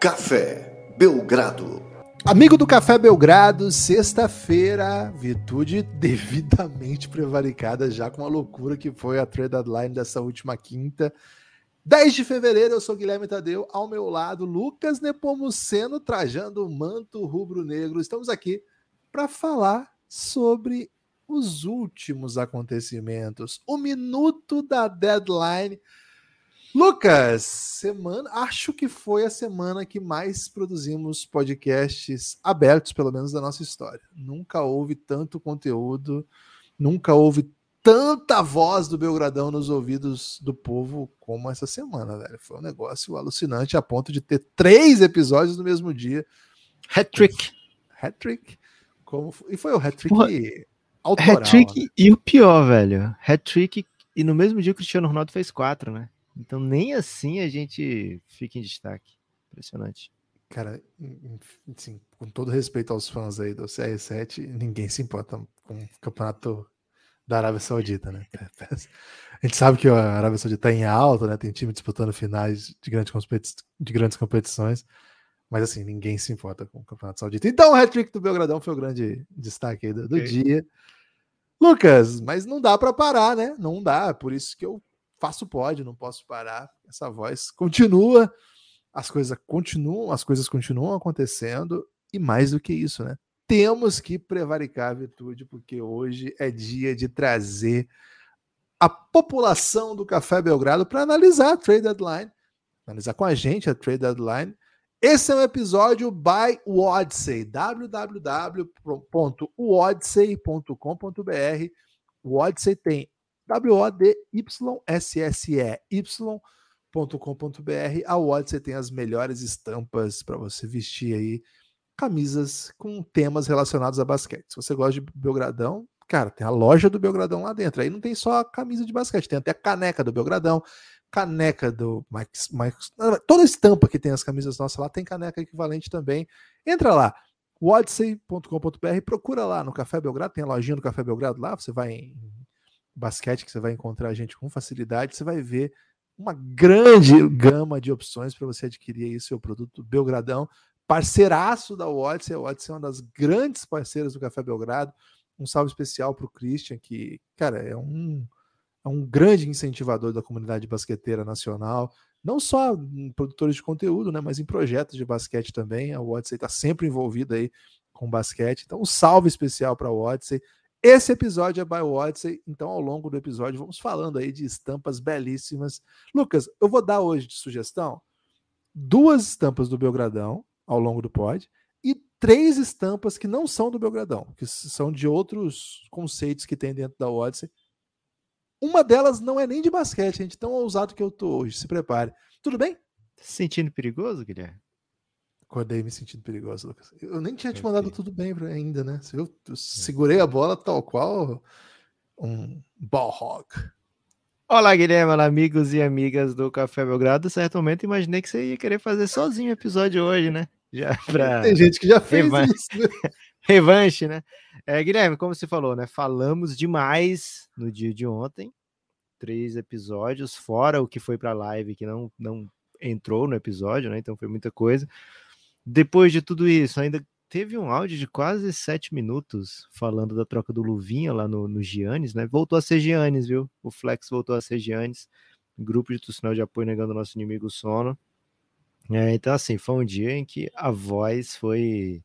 Café Belgrado. Amigo do Café Belgrado, sexta-feira, virtude devidamente prevaricada, já com a loucura que foi a trade deadline dessa última quinta. 10 de fevereiro, eu sou Guilherme Tadeu, ao meu lado, Lucas Nepomuceno, trajando o manto rubro-negro. Estamos aqui para falar sobre os últimos acontecimentos, o minuto da deadline. Lucas, semana, acho que foi a semana que mais produzimos podcasts abertos, pelo menos da nossa história. Nunca houve tanto conteúdo, nunca houve tanta voz do Belgradão nos ouvidos do povo como essa semana, velho. Foi um negócio alucinante a ponto de ter três episódios no mesmo dia. Hat-trick. Hat-trick. Como... E foi o hat-trick autoral. Hat-trick né? e o pior, velho. Hat-trick e no mesmo dia o Cristiano Ronaldo fez quatro, né? Então nem assim a gente fica em destaque. Impressionante. Cara, assim, com todo respeito aos fãs aí do CR7, ninguém se importa com o campeonato da Arábia Saudita, né? A gente sabe que a Arábia Saudita está em alta, né? Tem time disputando finais de grandes, competi de grandes competições, mas assim, ninguém se importa com o Campeonato Saudita. Então, o hat-trick do Belgradão foi o grande destaque do, do okay. dia. Lucas, mas não dá para parar, né? Não dá, por isso que eu faço pode, não posso parar. Essa voz continua, as coisas continuam, as coisas continuam acontecendo e mais do que isso, né? Temos que prevaricar a virtude, porque hoje é dia de trazer a população do Café Belgrado para analisar a trade deadline, analisar com a gente a trade deadline. Esse é um episódio by Wodsey, www.wodsey.com.br. O Odyssey tem W-O-D-Y-S-S-E-Y.com.br. A Odyssey tem as melhores estampas para você vestir aí, camisas com temas relacionados a basquete. Se você gosta de Belgradão, cara, tem a loja do Belgradão lá dentro. Aí não tem só a camisa de basquete, tem até a caneca do Belgradão, caneca do Mike, Mike toda estampa que tem as camisas nossas lá tem caneca equivalente também. Entra lá, wodsey.com.br, procura lá no Café Belgrado, tem a lojinha do Café Belgrado lá, você vai em basquete que você vai encontrar a gente com facilidade, você vai ver uma grande gama de opções para você adquirir aí seu produto Belgradão, parceiraço da Odyssey, a Odyssey é uma das grandes parceiras do Café Belgrado, um salve especial para o Christian, que, cara, é um, é um grande incentivador da comunidade basqueteira nacional, não só em produtores de conteúdo, né, mas em projetos de basquete também, a Odyssey está sempre envolvida aí com basquete, então um salve especial para a Odyssey, esse episódio é by Odyssey, então ao longo do episódio vamos falando aí de estampas belíssimas. Lucas, eu vou dar hoje de sugestão duas estampas do Belgradão ao longo do pod e três estampas que não são do Belgradão, que são de outros conceitos que tem dentro da Odyssey. Uma delas não é nem de basquete, gente, tão ousado que eu tô hoje. Se prepare. Tudo bem? Tá se sentindo perigoso, Guilherme? Acordei me sentindo perigoso, Lucas. Eu nem tinha te mandado tudo bem ainda, né? Você viu? Eu segurei a bola tal qual um ball hog. Olá, Guilherme, olá, amigos e amigas do Café Belgrado. Certamente imaginei que você ia querer fazer sozinho o episódio hoje, né? Já pra... Tem gente que já fez Revanche. isso. Né? Revanche, né? É, Guilherme, como você falou, né? Falamos demais no dia de ontem. Três episódios, fora o que foi para live, que não, não entrou no episódio, né? Então foi muita coisa. Depois de tudo isso, ainda teve um áudio de quase sete minutos falando da troca do Luvinha lá no, no Giannis, né? Voltou a ser Giannis, viu? O Flex voltou a ser Giannis. Grupo de sinal de apoio negando nosso inimigo sono. É, então, assim, foi um dia em que a voz foi,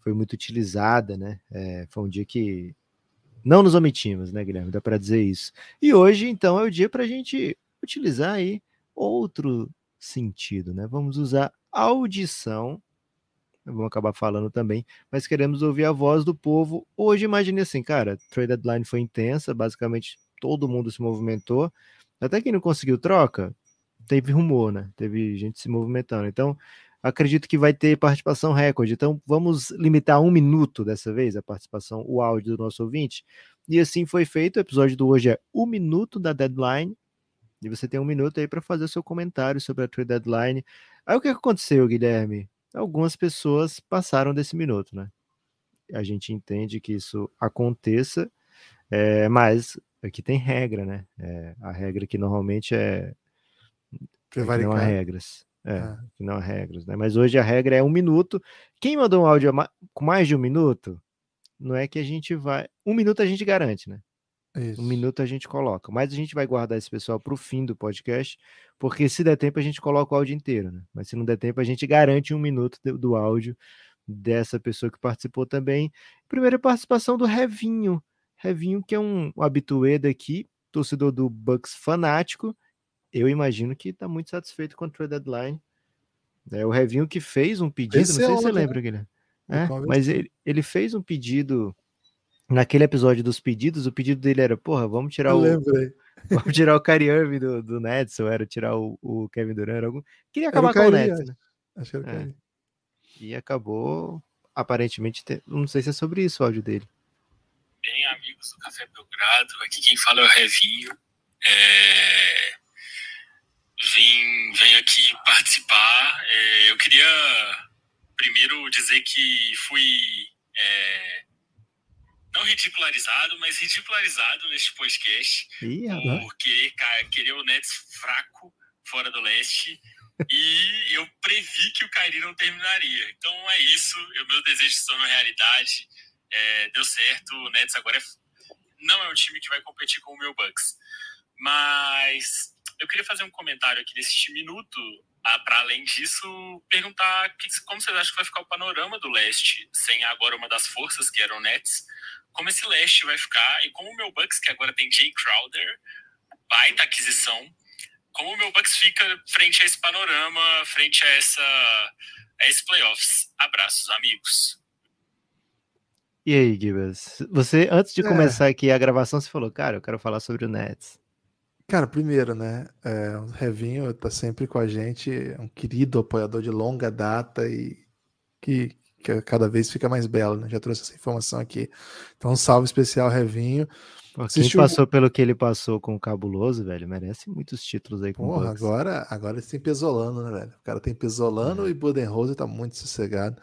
foi muito utilizada, né? É, foi um dia que não nos omitimos, né, Guilherme? Dá para dizer isso. E hoje, então, é o dia para a gente utilizar aí outro sentido, né? Vamos usar audição vamos acabar falando também, mas queremos ouvir a voz do povo. Hoje, imagine assim, cara, trade deadline foi intensa, basicamente todo mundo se movimentou, até quem não conseguiu troca, teve rumor, né? Teve gente se movimentando. Então, acredito que vai ter participação recorde. Então, vamos limitar um minuto dessa vez a participação, o áudio do nosso ouvinte. E assim foi feito. O episódio do hoje é um minuto da deadline. E você tem um minuto aí para fazer o seu comentário sobre a trade deadline. Aí o que aconteceu, Guilherme? Algumas pessoas passaram desse minuto, né? A gente entende que isso aconteça, é, mas aqui tem regra, né? É, a regra que normalmente é. Prevaricar. Não há regras. É, é, que não há regras, né? Mas hoje a regra é um minuto. Quem mandou um áudio com mais de um minuto, não é que a gente vai. Um minuto a gente garante, né? Isso. Um minuto a gente coloca. Mas a gente vai guardar esse pessoal para o fim do podcast, porque se der tempo a gente coloca o áudio inteiro, né? Mas se não der tempo, a gente garante um minuto do, do áudio dessa pessoa que participou também. Primeira participação do Revinho. Revinho, que é um, um habituê daqui, torcedor do Bucks fanático. Eu imagino que está muito satisfeito com a trade deadline. É o Revinho que fez um pedido, Esse não sei é se você lembra, Guilherme. É, mas ele, ele fez um pedido naquele episódio dos pedidos, o pedido dele era, porra, vamos tirar Eu o. Lembrei. Vamos tirar o Kyrie Irving do, do Nets, ou era tirar o, o Kevin Durant, algum... queria acabar o com o Nets, né? Acho que era o é. E acabou, aparentemente, ter... não sei se é sobre isso o áudio dele. Bem, amigos do Café Belgrado, aqui quem fala é o Revinho. É... Vim, venho aqui participar. É... Eu queria primeiro dizer que fui é, não ridicularizado, mas ridicularizado neste podcast Ih, por querer, querer o Nets fraco fora do leste e eu previ que o Kairi não terminaria. Então é isso, o meu desejo se tornou realidade, é, deu certo, o Nets agora é, não é um time que vai competir com o meu Bucks. Mas eu queria fazer um comentário aqui nesse minuto ah, para além disso, perguntar que, como vocês acham que vai ficar o panorama do leste, sem agora uma das forças que eram o Nets, como esse leste vai ficar e como o meu Bucks, que agora tem Jay Crowder, baita aquisição, como o meu Bucks fica frente a esse panorama, frente a essa a esse playoffs. Abraços, amigos. E aí, Gibas? Você, antes de é. começar aqui a gravação, você falou, cara, eu quero falar sobre o Nets. Cara, primeiro, né? É, o Revinho tá sempre com a gente, é um querido apoiador de longa data e que, que cada vez fica mais belo, né? Já trouxe essa informação aqui. Então, um salve especial, Revinho. Quem passou pelo que ele passou com o Cabuloso, velho, merece muitos títulos aí com Porra, agora, agora ele tem Pesolano, né, velho? O cara tem Pesolano é. e Budenholzer tá muito sossegado.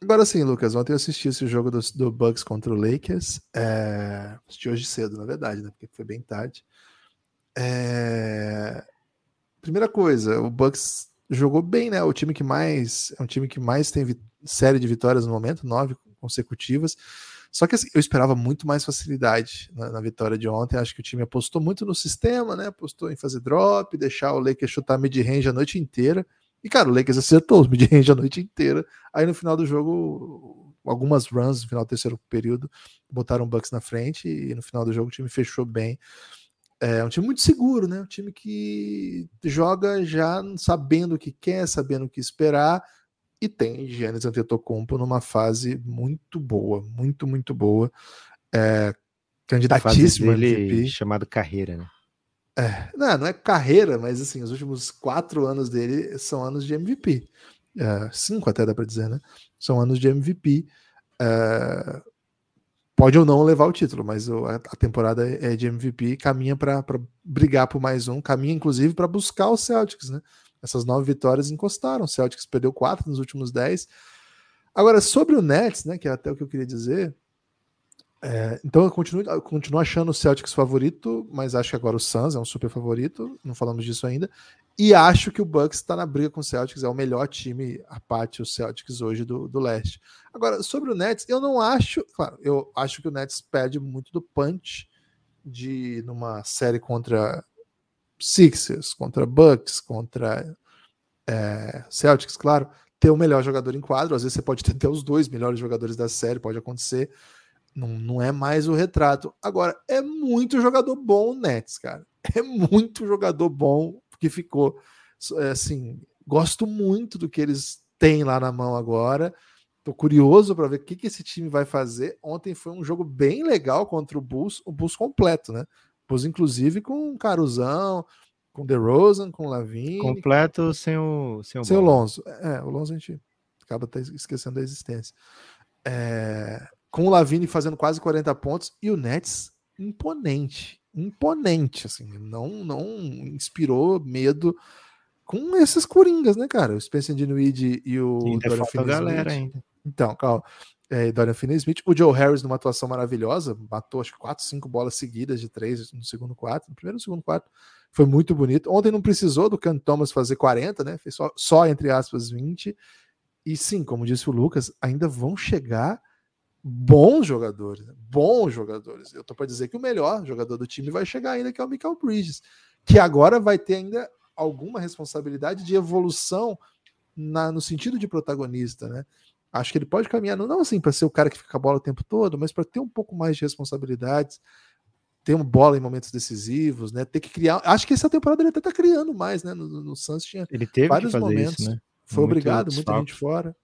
Agora sim, Lucas, ontem eu assisti esse jogo do, do Bucks contra o Lakers. É... Assisti hoje cedo, na verdade, né? Porque foi bem tarde. É... Primeira coisa, o Bucks jogou bem, né? O time que mais é um time que mais tem série de vitórias no momento, nove consecutivas. Só que assim, eu esperava muito mais facilidade na, na, vitória de ontem. Acho que o time apostou muito no sistema, né? Apostou em fazer drop, deixar o Lakers chutar mid-range a noite inteira. E, cara, o Lakers acertou os mid-range a noite inteira. Aí no final do jogo, algumas runs no final do terceiro período, botaram o Bucks na frente e no final do jogo o time fechou bem. É um time muito seguro, né? Um time que joga já sabendo o que quer, sabendo o que esperar, e tem Giannis Antetokounmpo numa fase muito boa, muito, muito boa. É, candidatíssimo dele chamado carreira, né? É, não, não é carreira, mas assim, os últimos quatro anos dele são anos de MVP. É, cinco até dá para dizer, né? São anos de MVP. É, pode ou não levar o título, mas a, temporada é de MVP, caminha para brigar por mais um, caminha inclusive para buscar o Celtics, né? Essas nove vitórias encostaram, o Celtics perdeu quatro nos últimos dez. Agora, sobre o Nets, né, que é até o que eu queria dizer, é, então eu continuo, eu continuo achando o Celtics favorito, mas acho que agora o Suns é um super favorito, não falamos disso ainda. E acho que o Bucks está na briga com o Celtics, é o melhor time, a parte o Celtics hoje do, do leste. Agora, sobre o Nets, eu não acho, claro, eu acho que o Nets perde muito do punch de numa série contra Sixers, contra Bucks, contra é, Celtics, claro, ter o melhor jogador em quadro. Às vezes você pode ter até os dois melhores jogadores da série, pode acontecer. Não, não é mais o retrato. Agora, é muito jogador bom o Nets, cara. É muito jogador bom porque ficou é, assim. Gosto muito do que eles têm lá na mão agora. Tô curioso para ver o que, que esse time vai fazer. Ontem foi um jogo bem legal contra o Bulls, o Bulls completo, né? Bulls, inclusive, com o Caruzão, com o DeRozan, com o Lavine. Completo sem o sem o, sem o Lonzo. É, o Lonzo a gente acaba até esquecendo da existência. É, com o Lavine fazendo quase 40 pontos e o Nets imponente imponente, assim, não, não inspirou medo com esses coringas, né, cara? O Spencer Dinwiddie e o ainda falta galera ainda. Então, calma. é, Dorian Finney-Smith. O Joe Harris numa atuação maravilhosa, matou acho que 4, 5 bolas seguidas de 3 no segundo quarto, no primeiro e segundo quarto. Foi muito bonito. Ontem não precisou do Cam Thomas fazer 40, né? Fez só, só entre aspas 20. E sim, como disse o Lucas, ainda vão chegar bons jogadores, bons jogadores. Eu tô para dizer que o melhor jogador do time vai chegar ainda, que é o Michael Bridges, que agora vai ter ainda alguma responsabilidade de evolução na, no sentido de protagonista, né? Acho que ele pode caminhar, não assim para ser o cara que fica a bola o tempo todo, mas para ter um pouco mais de responsabilidades, ter uma bola em momentos decisivos, né? Ter que criar. Acho que essa temporada ele até tá criando mais, né? No, no Suns tinha ele teve vários momentos. Isso, né? Foi Muito obrigado, muita gente fora.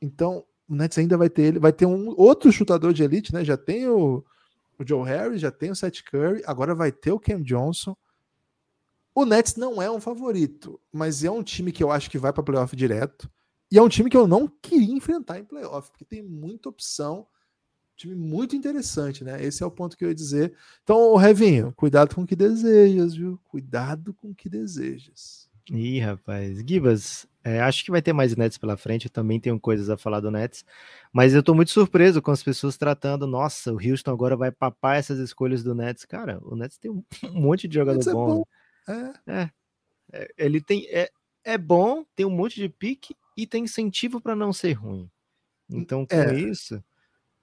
Então, o Nets ainda vai ter ele, vai ter um outro chutador de elite, né? Já tem o, o Joe Harris, já tem o Seth Curry, agora vai ter o Cam Johnson. O Nets não é um favorito, mas é um time que eu acho que vai para playoff direto. E é um time que eu não queria enfrentar em playoff, porque tem muita opção. Time muito interessante, né? Esse é o ponto que eu ia dizer. Então, Revinho, cuidado com o que desejas, viu? Cuidado com o que desejas. Ih, rapaz. Gibas, é, acho que vai ter mais Nets pela frente. Eu também tenho coisas a falar do Nets. Mas eu tô muito surpreso com as pessoas tratando. Nossa, o Houston agora vai papar essas escolhas do Nets. Cara, o Nets tem um monte de jogador é bom. É. é. É. Ele tem. É, é bom, tem um monte de pique e tem incentivo para não ser ruim. Então, com é. isso,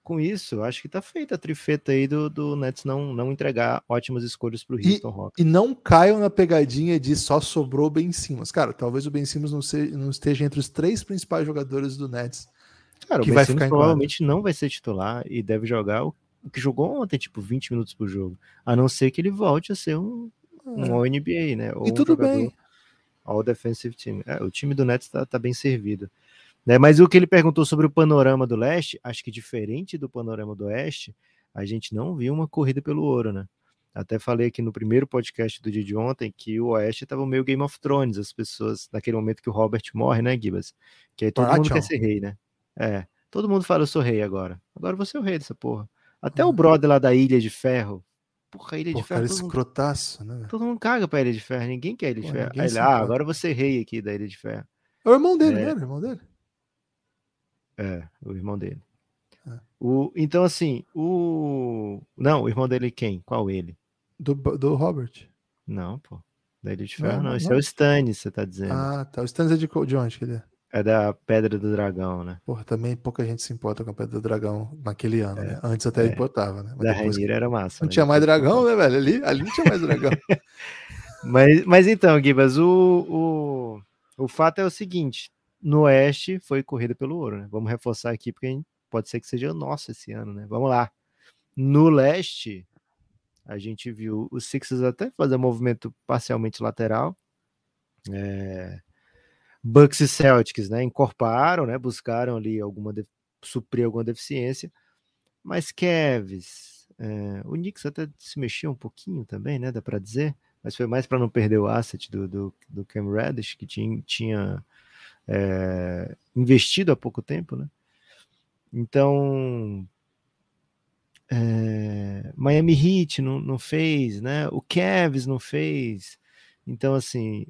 com isso, acho que tá feita a trifeta aí do, do Nets não, não entregar ótimas escolhas para o Houston Rockets. E não caiam na pegadinha de só sobrou o Ben Simmons. Cara, talvez o Ben Simmons não, se, não esteja entre os três principais jogadores do Nets. Cara, que o Ben vai Simmons ficar provavelmente não vai ser titular e deve jogar o, que jogou ontem, tipo 20 minutos por jogo. A não ser que ele volte a ser um, um é. NBA, né? Ou e tudo bem. All Defensive Team. É, o time do Nets está tá bem servido. Né? Mas o que ele perguntou sobre o panorama do leste, acho que diferente do panorama do oeste, a gente não viu uma corrida pelo ouro, né? Até falei aqui no primeiro podcast do dia de ontem que o Oeste estava meio Game of Thrones, as pessoas, naquele momento que o Robert morre, né, Gibas? Que aí todo mundo quer ser rei, né? É, todo mundo fala, eu sou rei agora. Agora você é o rei dessa porra. Até o brother lá da Ilha de Ferro, Porra, Ilha Pô, de Ferro. Cara, escrotaço, mundo, né? Todo mundo caga pra Ilha de Ferro, ninguém quer Ilha de Ferro. Aí ah, agora você rei aqui da Ilha de Ferro. É o irmão dele, é... né? O irmão dele. É, o irmão dele. É. O, então, assim, o. Não, o irmão dele quem? Qual ele? Do, do Robert. Não, pô. Da Ilha de Ferro, não. não. Esse não. é o Stannis, você tá dizendo. Ah, tá. O Stannis é de, de onde que ele é? É da Pedra do Dragão, né? Porra, também pouca gente se importa com a Pedra do Dragão naquele ano, é, né? Antes até é. importava, né? Mas da Rainira era massa. Não né? tinha mais dragão, né, velho? Ali, ali não tinha mais dragão. mas, mas então, Gibas, o, o, o fato é o seguinte: no Oeste foi corrida pelo ouro, né? Vamos reforçar aqui, porque pode ser que seja nosso esse ano, né? Vamos lá. No Leste, a gente viu os Sixers até fazer um movimento parcialmente lateral. É Bucks e Celtics, né, encorparam, né, buscaram ali alguma de... suprir alguma deficiência, mas Cavs, é, o Knicks até se mexeu um pouquinho também, né, dá para dizer, mas foi mais para não perder o asset do, do, do Cam Reddish, que tinha, tinha é, investido há pouco tempo, né, então é, Miami Heat não, não fez, né, o Cavs não fez, então assim,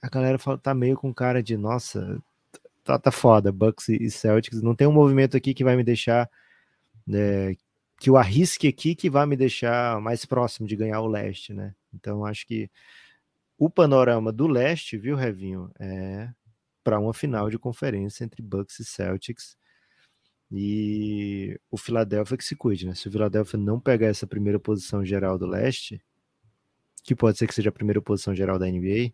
a galera fala, tá meio com cara de, nossa, tá, tá foda, Bucks e Celtics. Não tem um movimento aqui que vai me deixar. É, que o arrisque aqui que vai me deixar mais próximo de ganhar o leste, né? Então acho que o panorama do leste, viu, Revinho, é para uma final de conferência entre Bucks e Celtics. E o Philadelphia que se cuide, né? Se o Philadelphia não pegar essa primeira posição geral do leste, que pode ser que seja a primeira posição geral da NBA,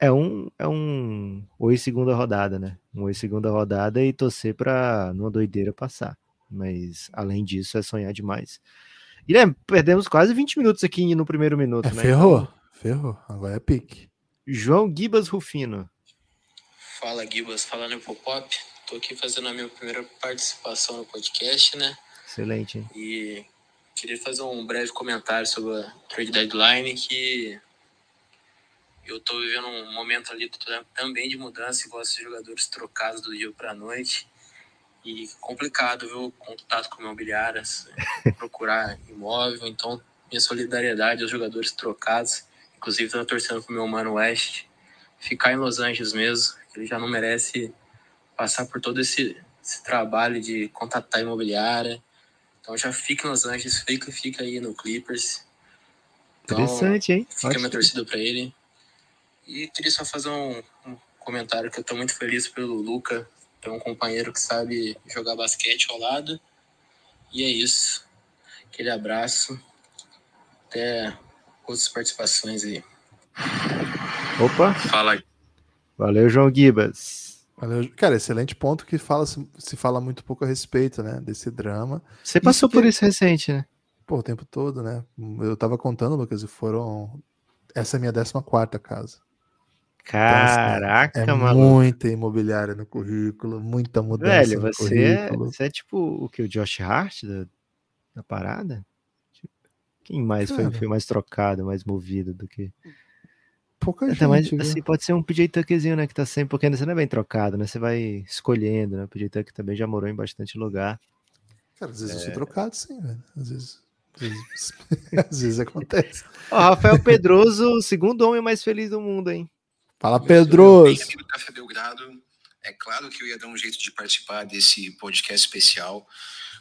é um, é um oi segunda rodada, né? Um oi segunda rodada e torcer para numa doideira passar. Mas além disso, é sonhar demais. Guilherme, perdemos quase 20 minutos aqui no primeiro minuto, é, né? Ferrou, ferrou. Agora é pique. João Gibas Rufino. Fala, Gibas. Falando em pop-up. Tô aqui fazendo a minha primeira participação no podcast, né? Excelente. E queria fazer um breve comentário sobre a trade deadline que eu estou vivendo um momento ali também de mudança, igual esses jogadores trocados do dia para a noite. E complicado, viu? Contato com imobiliárias, procurar imóvel. Então, minha solidariedade aos jogadores trocados. Inclusive, estou torcendo pro meu mano West ficar em Los Angeles mesmo. Ele já não merece passar por todo esse esse trabalho de contatar imobiliária. Então já fica em Los Angeles, fica, fica aí no Clippers. Então, Interessante, hein? Fica a minha torcida para ele. E queria só fazer um, um comentário que eu tô muito feliz pelo Luca, ter um companheiro que sabe jogar basquete ao lado. E é isso. Aquele abraço. Até outras participações aí. Opa, Fala aí. valeu, João Gibas. Valeu. Cara, excelente ponto que fala, se fala muito pouco a respeito, né? Desse drama. Você passou que- por isso recente, né? Pô, o tempo todo, né? Eu tava contando, Lucas, e foram. Essa é a minha 14 casa. Caraca, É maluco. muita imobiliária no currículo, muita mudança Velho, no você é, currículo. você é tipo o que? O Josh Hart da, da parada? Quem mais foi, Cara. foi mais trocado, mais movido do que. Pouca Até mais, gente, viu? assim, pode ser um PJ Tuckzinho, né? Que tá sempre, porque ainda você não é bem trocado, né? Você vai escolhendo, né? O PJ Tuck também já morou em bastante lugar. Cara, às vezes É. eu sou trocado, sim, velho. Às vezes. Às vezes, às vezes acontece. Ó, Rafael Pedroso, o segundo homem mais feliz do mundo, hein? Fala, Pedroso! amigo do Café Belgrado, é claro que eu ia dar um jeito de participar desse podcast especial,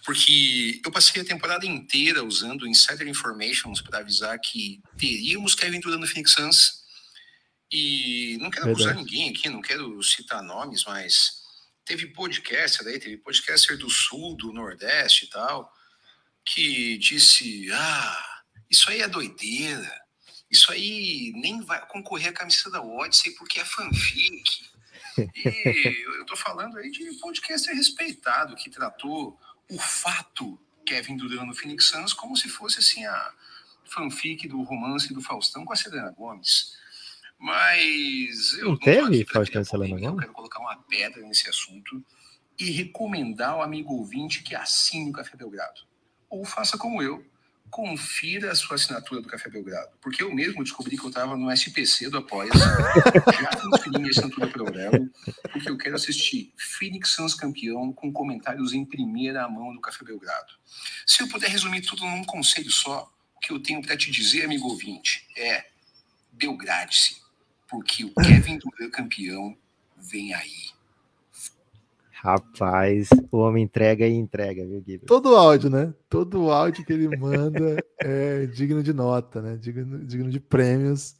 porque eu passei a temporada inteira usando Insider Informations para avisar que teríamos Kevin Durant no Phoenix Suns. E não quero acusar ninguém aqui, não quero citar nomes, mas teve podcaster aí, teve podcaster do Sul, do Nordeste e tal, que disse: Ah, isso aí é doideira. Isso aí nem vai concorrer à camisa da Odyssey porque é fanfic. E eu tô falando aí de podcaster respeitado que tratou o fato Kevin Durant no Phoenix Suns como se fosse assim a fanfic do romance do Faustão com a Selena Gomes. Mas eu Não teve Faustão e Selena polêmica, Eu Gomez? quero colocar uma pedra nesse assunto e recomendar ao amigo ouvinte que assine o Café Belgrado. Ou faça como eu, confira a sua assinatura do Café Belgrado. Porque eu mesmo descobri que eu estava no SPC do Apoia. já transferi minha assinatura para o Aurelo, porque eu quero assistir Phoenix Suns campeão com comentários em primeira mão do Café Belgrado. Se eu puder resumir tudo num conselho só, o que eu tenho para te dizer, amigo ouvinte, é Belgrade-se, porque o Kevin Durant campeão vem aí. Rapaz, o homem entrega e entrega, viu, Gibas? Todo áudio, né? Todo áudio que ele manda é digno de nota, né? Digno, digno de prêmios.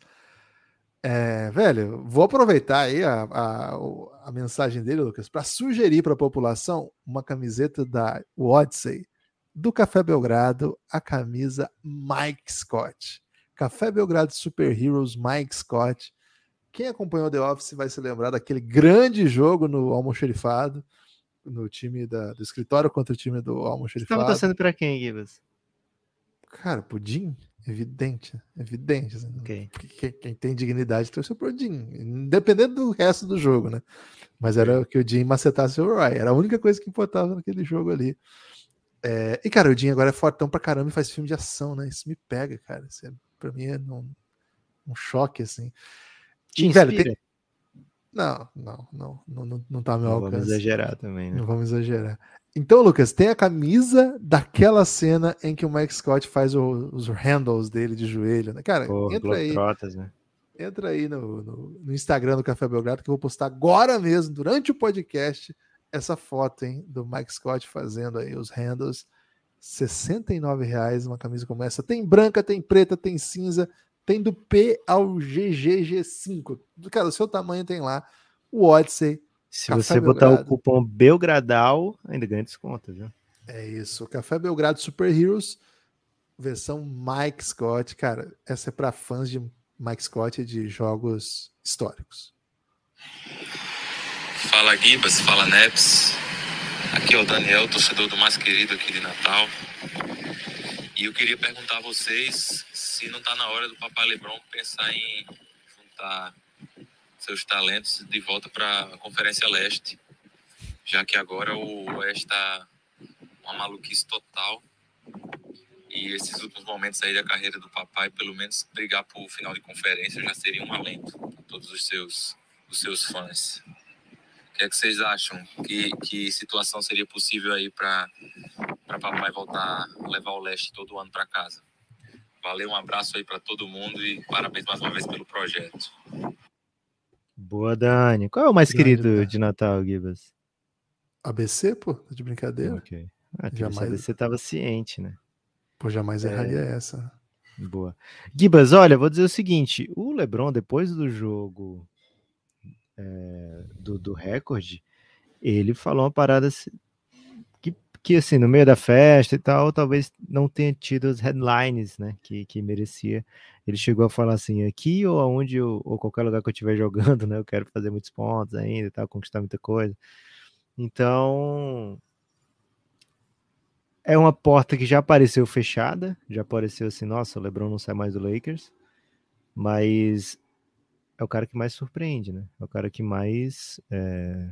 É, velho, vou aproveitar aí a, a, a mensagem dele, Lucas, para sugerir para a população uma camiseta da Odyssey do Café Belgrado, a camisa Mike Scott. Café Belgrado Super Heroes Mike Scott. Quem acompanhou The Office vai se lembrar daquele grande jogo no almoxerifado, no time da- do escritório contra o time do Você tava almoxerifado. torcendo pra quem, Gibas? Cara, pudim? Evidente, evidente. assim, Ok. que- que- Quem tem dignidade torceu pro Jim, independente do resto do jogo, né? Mas era que o Jim macetasse o Roy, era a única coisa que importava naquele jogo ali. É, e, cara, o Jim agora é fortão pra caramba e faz filme de ação, né? Isso me pega, cara. Isso é, pra mim é um, um choque, assim. Te E, velho, inspira? tem- Não, não, não, não, não, não tá ao meu Não vamos alcance. exagerar também, né? Não vamos exagerar. Então, Lucas, tem a camisa daquela cena em que o Mike Scott faz o- os handles dele de joelho, né? Cara, Pô, entra aí, Globetrotters, né? entra aí no, no, no Instagram do Café Belgrado que eu vou postar agora mesmo, durante o podcast, essa foto, hein, do Mike Scott fazendo aí os handles. 69 reais uma camisa como essa. Tem branca, tem preta, tem cinza, tem do P ao GGG5. Cara, o seu tamanho tem lá. O Odyssey, Se Café você botar o Belgrado. cupom Belgradal, ainda ganha desconto, viu? É isso, Café Belgrado Super Heroes, versão Mike Scott. Cara, essa é para fãs de Mike Scott e de jogos históricos. Fala Gibas, fala Neps. Aqui é o Daniel, torcedor do mais querido aqui de Natal. E eu queria perguntar a vocês se não está na hora do Papai Lebron pensar em juntar seus talentos de volta para a Conferência Leste, já que agora o Oeste está uma maluquice total. E esses últimos momentos aí da carreira do papai, pelo menos brigar por final de conferência já seria um alento para todos os seus, os seus fãs. O que é que vocês acham? Que, que situação seria possível aí para papai voltar a levar o leste todo ano para casa? Valeu, um abraço aí para todo mundo e parabéns mais uma vez pelo projeto. Boa, Dani. Qual é o mais Grande, querido de Natal, Gibas? ABC, pô? Tá de brincadeira? Ok. Ah, Jamais- você estava ciente, né? Pô, jamais É. erraria essa. Boa. Gibas, olha, vou dizer o seguinte: o LeBron, depois do jogo é, do, do recorde, ele falou uma parada que, assim, no meio da festa e tal, talvez não tenha tido as headlines, né, que, que merecia. Ele chegou a falar assim: aqui ou aonde eu, ou qualquer lugar que eu estiver jogando, né, eu quero fazer muitos pontos ainda e tal, conquistar muita coisa. Então, é uma porta que já apareceu fechada, já apareceu assim, nossa, o LeBron não sai mais do Lakers, mas é o cara que mais surpreende, né? É o cara que mais é,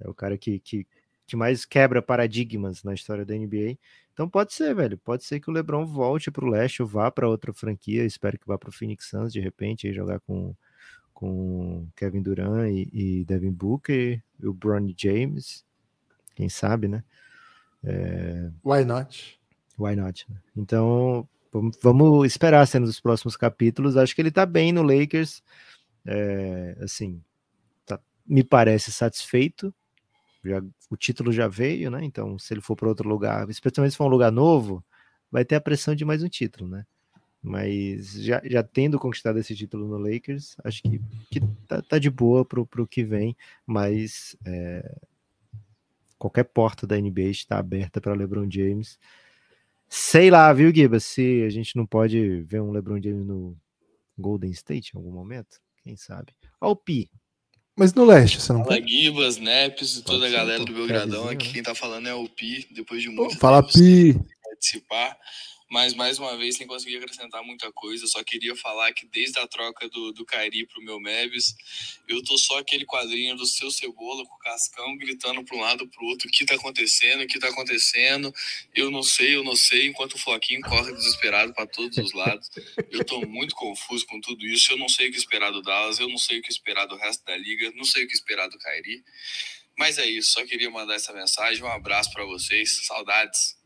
é o cara que, que, que mais quebra paradigmas na história da NBA. Então pode ser, velho, pode ser que o LeBron volte para o leste ou vá para outra franquia, espero que vá para o Phoenix Suns de repente e jogar com com Kevin Durant e, e Devin Booker, e o Bronny James, quem sabe, né? Why not? Why not? né? Então, vamos, esperar sendo dos próximos capítulos. Acho que ele tá bem no Lakers. É, assim, tá- me parece satisfeito. Já- o título já veio, né? Então, se ele for para outro lugar, especialmente se for um lugar novo, vai ter a pressão de mais um título, né? Mas já, já tendo conquistado esse título no Lakers, acho que, que tá, tá de boa pro, pro que vem, mas é, qualquer porta da NBA está aberta para LeBron James. Sei lá, viu, Giba, se a gente não pode ver um LeBron James no Golden State em algum momento, quem sabe. Ó o Pi, Mas no leste, você não Fala pode? Gibas, Neps e toda a galera do Belgradão. Aqui quem tá falando é o Pi, depois de muito Fala Pi. participar. Mas mais uma vez, sem conseguir acrescentar muita coisa, só queria falar que desde a troca do, do Kairi pro meu Meves, eu tô só aquele quadrinho do seu cebola com o Cascão gritando para um lado pro outro o que tá acontecendo, o que tá acontecendo. Eu não sei, eu não sei, enquanto o Floquinho corre desesperado para todos os lados. Eu tô muito confuso com tudo isso. Eu não sei o que esperar do Dallas, eu não sei o que esperar do resto da liga, não sei o que esperar do Kairi. Mas é isso, só queria mandar essa mensagem. Um abraço para vocês, saudades.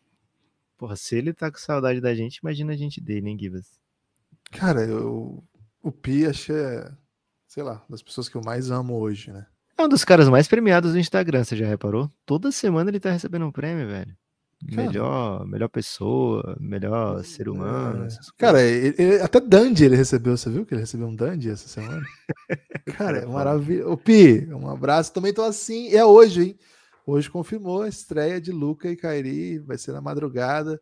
Porra, se ele tá com saudade da gente, imagina a gente dele, hein, Gibas? Cara, eu, o Pi acho que é, sei lá, das pessoas que eu mais amo hoje, né? É um dos caras mais premiados do Instagram, você já reparou? Toda semana ele tá recebendo um prêmio, velho. Cara. Melhor, melhor pessoa, melhor ser humano. É. Cara, ele- ele- até Dandy ele recebeu, você viu que ele recebeu um Dandy essa semana? Cara, é foda. maravilhoso. Ô, Pi, um abraço. Também tô assim. É hoje, hein? Hoje confirmou a estreia de Luca e Kairi. Vai ser na madrugada.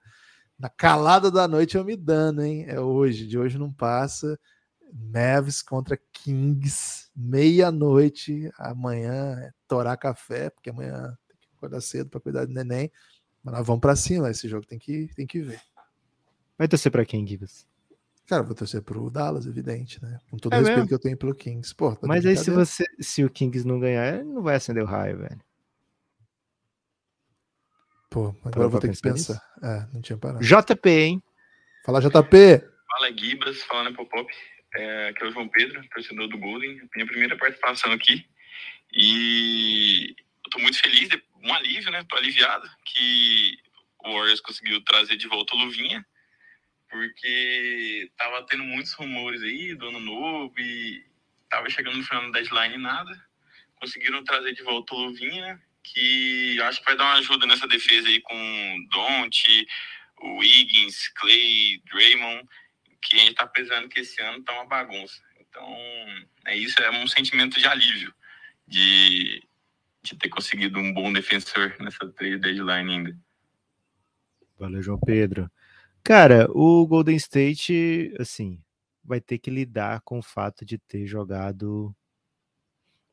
Na calada da noite eu me dando, hein? É hoje. De hoje não passa. Mavs contra Kings. Meia-noite. Amanhã é torar café, porque amanhã tem que acordar cedo para cuidar do neném. Mas nós vamos para cima. Esse jogo tem que, tem que ver. Vai torcer pra quem, Gibas? Cara, vou torcer pro Dallas, evidente, né? Com todo É o respeito mesmo? que eu tenho pelo Kings. Pô, tá Mas aí se você, se o Kings não ganhar, ele não vai acender o raio, velho. Pô, agora eu vou ter que pensar pensar. É, não tinha parado. JP, hein? Fala, JP! Fala Gibas, falando pro Pop. É, aqui é o João Pedro, torcedor do Golden. Minha primeira participação aqui. E eu tô muito feliz, um alívio, né? Tô aliviado que o Warriors conseguiu trazer de volta o Luvinha, porque tava tendo muitos rumores aí do ano novo e tava chegando no final do deadline e nada. Conseguiram trazer de volta o Luvinha, que acho que vai dar uma ajuda nessa defesa aí com Don't, o Wiggins, Clay, Draymond, que a gente tá pesando que esse ano tá uma bagunça. Então, é isso, é um sentimento de alívio de, de ter conseguido um bom defensor nessa trade deadline ainda. Valeu, João Pedro. Cara, o Golden State, assim, vai ter que lidar com o fato de ter jogado,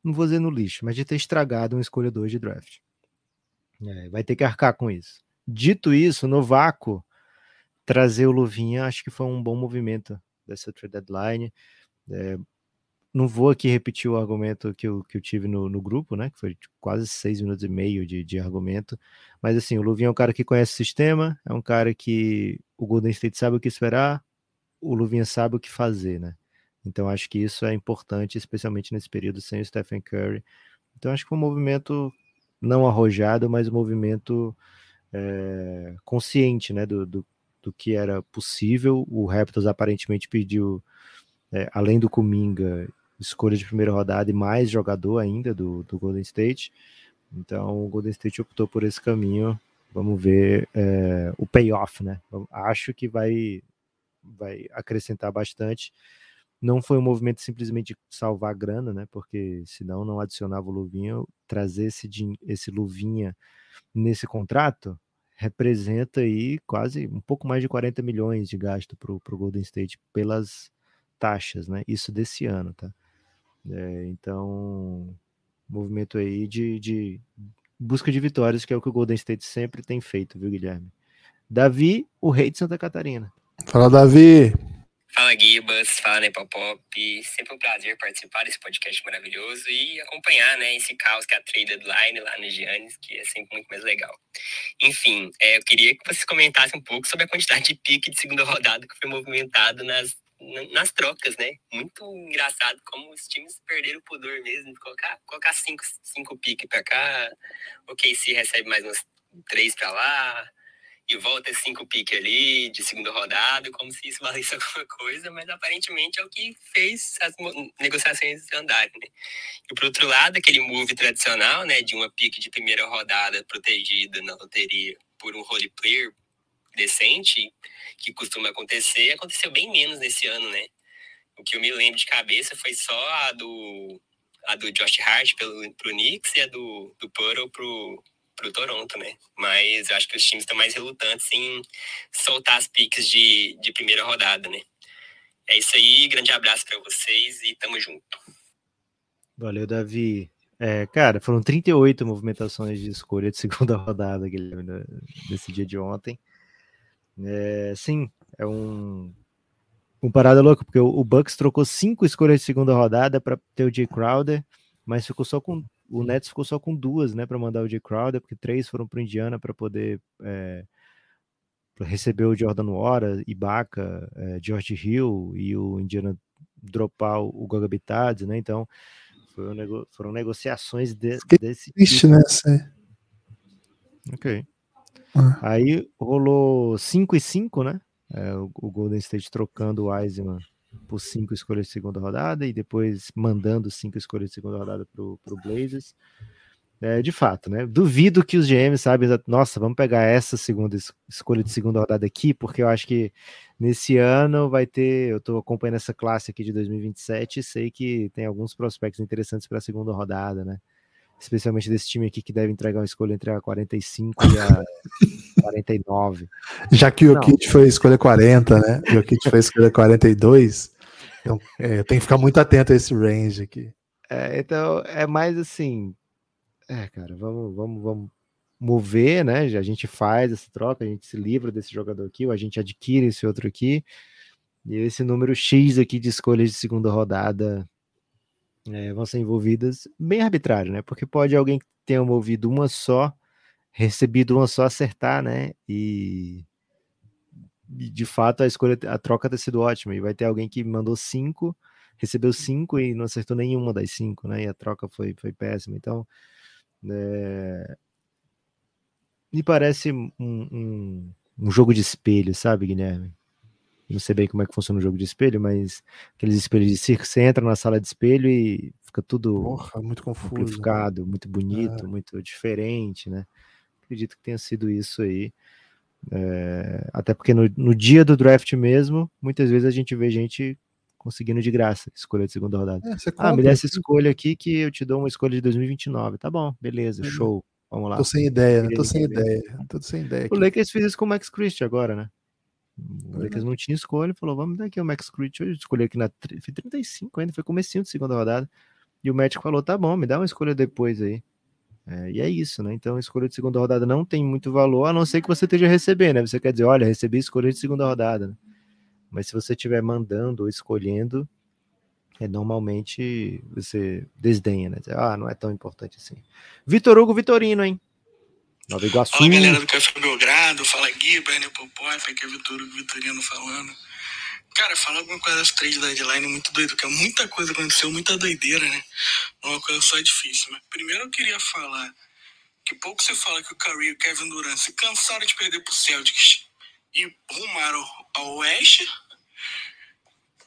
não vou dizer no lixo, mas de ter estragado uma escolha 2 de draft. É, vai ter que arcar com isso. Dito isso, no vácuo, trazer o Luvinha, acho que foi um bom movimento dessa trade deadline. É, não vou aqui repetir o argumento que eu, que eu tive no, no grupo, né? Que foi tipo, quase seis minutos e meio de, de argumento. Mas assim, o Luvinha é um cara que conhece o sistema, é um cara que o Golden State sabe o que esperar, o Luvinha sabe o que fazer, né? Então acho que isso é importante, especialmente nesse período sem o Stephen Curry. Então acho que um movimento não arrojado, mas um movimento é, consciente, né? Do, do, do que era possível. O Raptors aparentemente pediu, é, além do Kuminga, escolha de primeira rodada e mais jogador ainda do, do Golden State. Então o Golden State optou por esse caminho. Vamos ver é, o payoff, né? Acho que vai, vai acrescentar bastante. Não foi um movimento simplesmente de salvar grana, né? Porque senão não adicionava o Luvinha. Trazer esse, esse Luvinha nesse contrato representa aí quase um pouco mais de 40 milhões de gasto para o Golden State pelas taxas, né? Isso desse ano, tá? É, então, movimento aí de, de busca de vitórias, que é o que o Golden State sempre tem feito, viu, Guilherme? Davi, o rei de Santa Catarina. Fala, Davi. Fala, Gibas. Fala, Nepopop. Sempre um prazer participar desse podcast maravilhoso e acompanhar né, esse caos que é a trade deadline lá no Giannis, que é sempre muito mais legal. Enfim, é, eu queria que vocês comentassem um pouco sobre a quantidade de pique de segunda rodada que foi movimentado nas nas trocas, né? Muito engraçado como os times perderam o pudor mesmo de colocar, colocar cinco, cinco piques para cá, o KC recebe mais uns três para lá, e volta cinco piques ali de segunda rodada, como se isso valesse alguma coisa, mas aparentemente é o que fez as negociações andarem, né? E por outro lado, aquele move tradicional, né, de uma pique de primeira rodada protegida na loteria por um role player decente, que costuma acontecer, aconteceu bem menos nesse ano, né? O que eu me lembro de cabeça foi só a do, a do Josh Hart pelo, pro Knicks e a do, do Puro pro, pro Toronto, né? Mas eu acho que os times estão mais relutantes em soltar as piques de, de primeira rodada, né? É isso aí, grande abraço para vocês e tamo junto. Valeu, Davi. É, cara, foram 38 movimentações de escolha de segunda rodada, Guilherme, né, nesse dia de ontem. É, sim, é um, um parada louca, porque o, o Bucks trocou cinco escolhas de segunda rodada para ter o Jay Crowder, mas ficou só com o Nets ficou só com duas, né, para mandar o Jay Crowder, porque três foram para Indiana para poder é, receber o Jordan Wara, Ibaka, é, George Hill e o Indiana dropar o, o Goga Bitadze, né? Então um nego, foram negociações de, desse triste, tipo. né? Ok. Ah. Aí rolou 5 e 5, né? É, o, o, Golden State trocando o Wiseman por cinco escolhas de segunda rodada e depois mandando cinco escolhas de segunda rodada para o Blazers. É, de fato, né? Duvido que os GMs sabem, nossa, vamos pegar essa segunda escolha de segunda rodada aqui, porque eu acho que nesse ano vai ter. Eu estou acompanhando essa classe aqui de 2027 e sei que tem alguns prospectos interessantes para a segunda rodada, né? Especialmente desse time aqui que deve entregar uma escolha entre a 45 e a 49. Já que o Kit foi escolha 40, né? O Kit foi escolha 42. Então, é, tem que ficar muito atento a esse range aqui. É, então, é mais assim. É, cara, vamos, vamos, vamos mover, né? A gente faz essa troca, a gente se livra desse jogador aqui, ou a gente adquire esse outro aqui. E esse número X aqui de escolhas de segunda rodada é, vão ser envolvidas bem arbitrário, né? Porque pode alguém que tenha movido uma só, recebido uma só acertar, né? E, e, de fato a escolha, a troca ter sido ótima. E vai ter alguém que mandou cinco, recebeu cinco e não acertou nenhuma das cinco, né? E a troca foi, foi péssima. Então, é... me parece um, um, um jogo de espelho, sabe, Guilherme? Não sei bem como é que funciona o jogo de espelho, mas aqueles espelhos de circo, você entra na sala de espelho e fica tudo Porra, muito confuso, né? amplificado, né? muito bonito, é. muito diferente, né? Acredito que tenha sido isso aí. É, até porque no, no, dia do draft mesmo, muitas vezes a gente vê gente conseguindo de graça escolha de segunda rodada. É, ah, me dá essa escolha aqui que eu te dou uma escolha de 2029. Tá bom, beleza, show. Vamos lá. Tô sem ideia, né? Tô sem ideia. Tô sem ideia. O Lakers fez isso com o Max Christie agora, né? O Lakers não tinha escolha, falou, vamos dar aqui o Max Creed, eu escolhi aqui na 35 ainda, foi comecinho de segunda rodada, e o médico falou, tá bom, me dá uma escolha depois aí. É, e é isso, né? Então, a escolha de segunda rodada não tem muito valor, a não ser que você esteja recebendo, né? Você quer dizer, olha, recebi escolha de segunda rodada, né? Mas se você estiver mandando ou escolhendo, é, normalmente você desdenha, né? Ah, não é tão importante assim. Vitor Hugo Vitorino, hein? Nova Iguaçu. Fala galera do Café Belgrado, fala Gui, Bernie Popói, aqui é Vitor Vitorino falando. Cara, fala alguma coisa das três da deadline muito doido, porque muita coisa aconteceu, muita doideira, né? É uma coisa só difícil. Mas primeiro eu queria falar que pouco se fala que o Curry e o Kevin Durant se cansaram de perder pro Celtics e rumaram ao Oeste.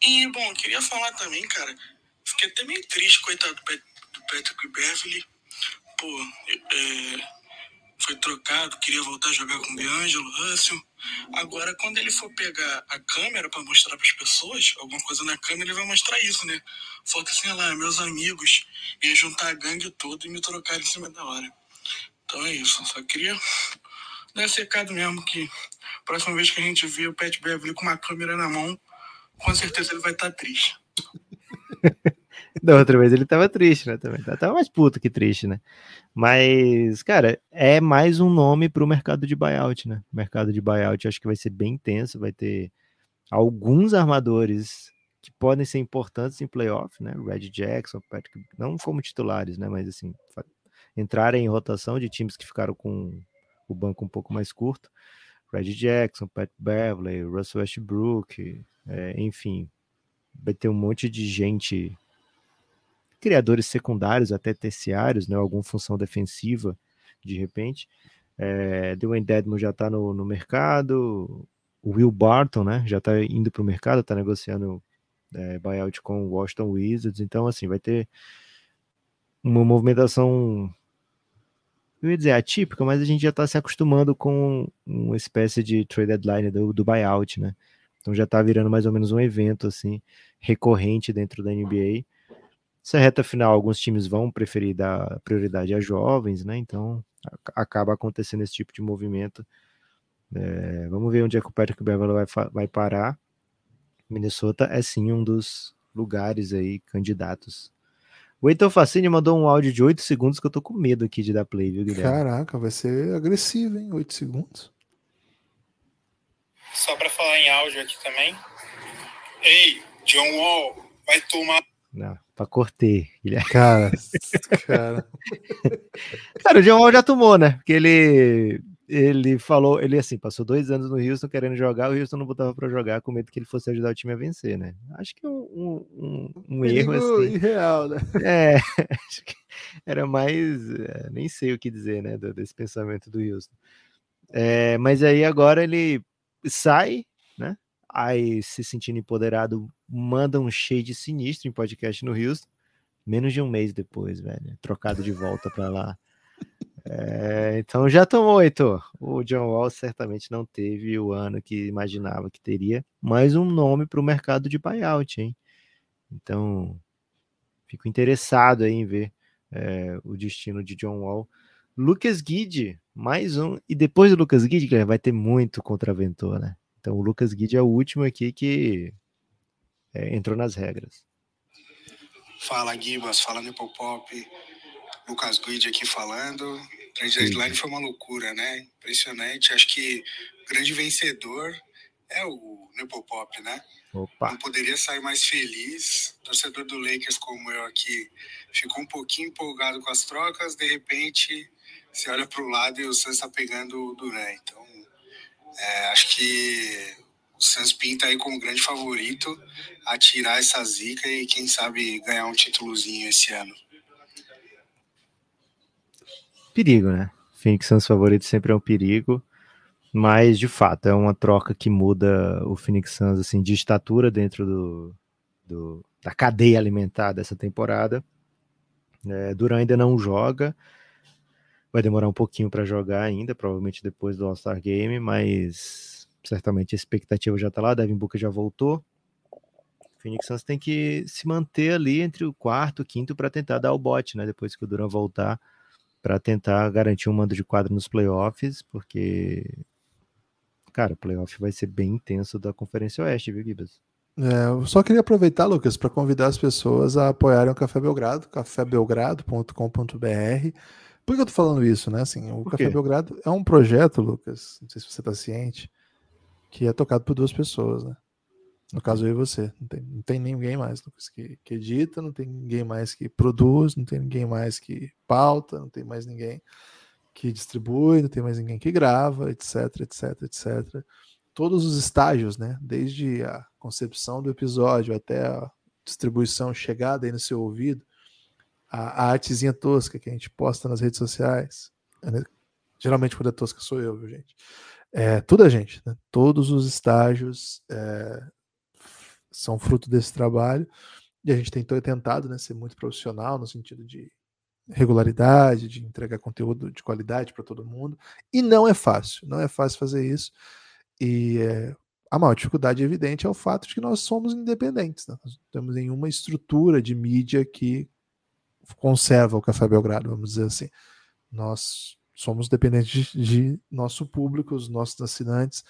E, bom, queria falar também, cara, fiquei até meio triste, coitado do Patrick Beverly pô, é, foi trocado, queria voltar a jogar com o D'Angelo, Russell. Agora, quando ele for pegar a câmera para mostrar para as pessoas, alguma coisa na câmera, ele vai mostrar isso, né? Falta assim, lá, meus amigos ia juntar a gangue toda e me trocar em cima da hora. Então é isso, só queria dar esse recado mesmo que próxima vez que a gente vê o Pat Beverly com uma câmera na mão, com certeza ele vai estar tá triste. da outra vez ele tava triste, né? Também. Tava mais puto que triste, né? Mas, cara, é mais um nome para o mercado de buyout, né? O mercado de buyout acho que vai ser bem intenso, vai ter alguns armadores que podem ser importantes em playoff, né? Red Jackson, Patrick, não como titulares, né? Mas assim, entrarem em rotação de times que ficaram com o banco um pouco mais curto. Red Jackson, Pat Beverly, Russell Westbrook, é, enfim, vai ter um monte de gente criadores secundários, até terciários, né, alguma função defensiva, de repente. É, Dwayne Dedmon já está no, no mercado, o Will Barton, né, já está indo para o mercado, está negociando é, buyout com o Washington Wizards, então, assim, vai ter uma movimentação, eu ia dizer atípica, mas a gente já está se acostumando com uma espécie de trade deadline do, do buyout, né, então já está virando mais ou menos um evento, assim, recorrente dentro da NBA, essa reta final, alguns times vão preferir dar prioridade a jovens, né? Então acaba acontecendo esse tipo de movimento. É, vamos ver onde é que o Patrick Beverly vai, vai parar. Minnesota é sim um dos lugares aí candidatos. O Heitor Facini mandou um áudio de 8 segundos que eu tô com medo aqui de dar play, viu, Guilherme? Caraca, vai ser agressivo, hein? 8 segundos. Só para falar em áudio aqui também. Ei, John Wall, vai tomar. Não, Pra cortei. Guilherme. Cara, cara. cara, o John Wall já tomou, né? Porque ele ele falou, ele assim, passou dois anos no Houston querendo jogar, o Houston não botava para jogar com medo que ele fosse ajudar o time a vencer, né? Acho que um, um, um erro assim. Irreal, né? É, acho que era mais, é, nem sei o que dizer, né, desse pensamento do Houston. É, mas aí agora ele sai, né? Aí se sentindo empoderado, manda um shade sinistro em podcast no Houston, menos de um mês depois, velho, trocado de volta para lá. É, então já tomou, Heitor. O John Wall certamente não teve o ano que imaginava que teria, mais um nome para o mercado de buyout, hein? Então, fico interessado em ver é, o destino de John Wall. Lucas Guide, mais um. E depois do Lucas Guide, vai ter muito contraventor, né? Então o Lucas Guide é o último aqui que é, entrou nas regras. Fala Gibas, fala Nepopop, Lucas Guide aqui falando. Trade deadline foi uma loucura, né? Impressionante. Acho que o grande vencedor é o Nepopop, né? Opa. Não poderia sair mais feliz. Torcedor do Lakers como eu aqui ficou um pouquinho empolgado com as trocas, de repente você olha para o lado e o Suns está pegando o Duran. Então é, acho que o Suns pinta aí como grande favorito a tirar essa zica e quem sabe ganhar um títulozinho esse ano. Perigo, né? Phoenix Suns favorito sempre é um perigo, mas de fato é uma troca que muda o Phoenix Suns assim de estatura dentro do, do da cadeia alimentar dessa temporada. É, Duran ainda não joga, Vai demorar um pouquinho para jogar ainda, provavelmente depois do All-Star Game, mas certamente a expectativa já está lá. Devin Booker já voltou. Phoenix Suns tem que se manter ali entre o quarto e o quinto para tentar dar o bote, né? Depois que o Duran voltar, para tentar garantir um mando de quadro nos playoffs, porque, cara, o playoff vai ser bem intenso da Conferência Oeste, viu, Gibas? É, eu só queria aproveitar, Lucas, para convidar as pessoas a apoiarem o Café Belgrado, cafébelgrado.com.br. Por que eu tô falando isso, né? Assim, o Café Belgrado é um projeto, Lucas, não sei se você tá ciente, que é tocado por duas pessoas, né? No caso, eu e você. Não tem, não tem ninguém mais, Lucas, que, que edita, não tem ninguém mais que produz, não tem ninguém mais que pauta, não tem mais ninguém que distribui, não tem mais ninguém que grava, etc, etc, etc. Todos os estágios, né? Desde a concepção do episódio até a distribuição, chegada aí no seu ouvido, a, artezinha tosca que a gente posta nas redes sociais. Né? Geralmente, quando é tosca, sou eu, viu, gente? É, tudo a gente, né? todos os estágios é, são fruto desse trabalho e a gente tentou tentado né, ser muito profissional no sentido de regularidade, de entregar conteúdo de qualidade para todo mundo. E não é fácil, não é fácil fazer isso. E é, a maior dificuldade evidente é o fato de que nós somos independentes. Né? Nós não temos nenhuma estrutura de mídia que conserva o Café Belgrado, vamos dizer assim. Nós somos dependentes de, de nosso público, os nossos assinantes.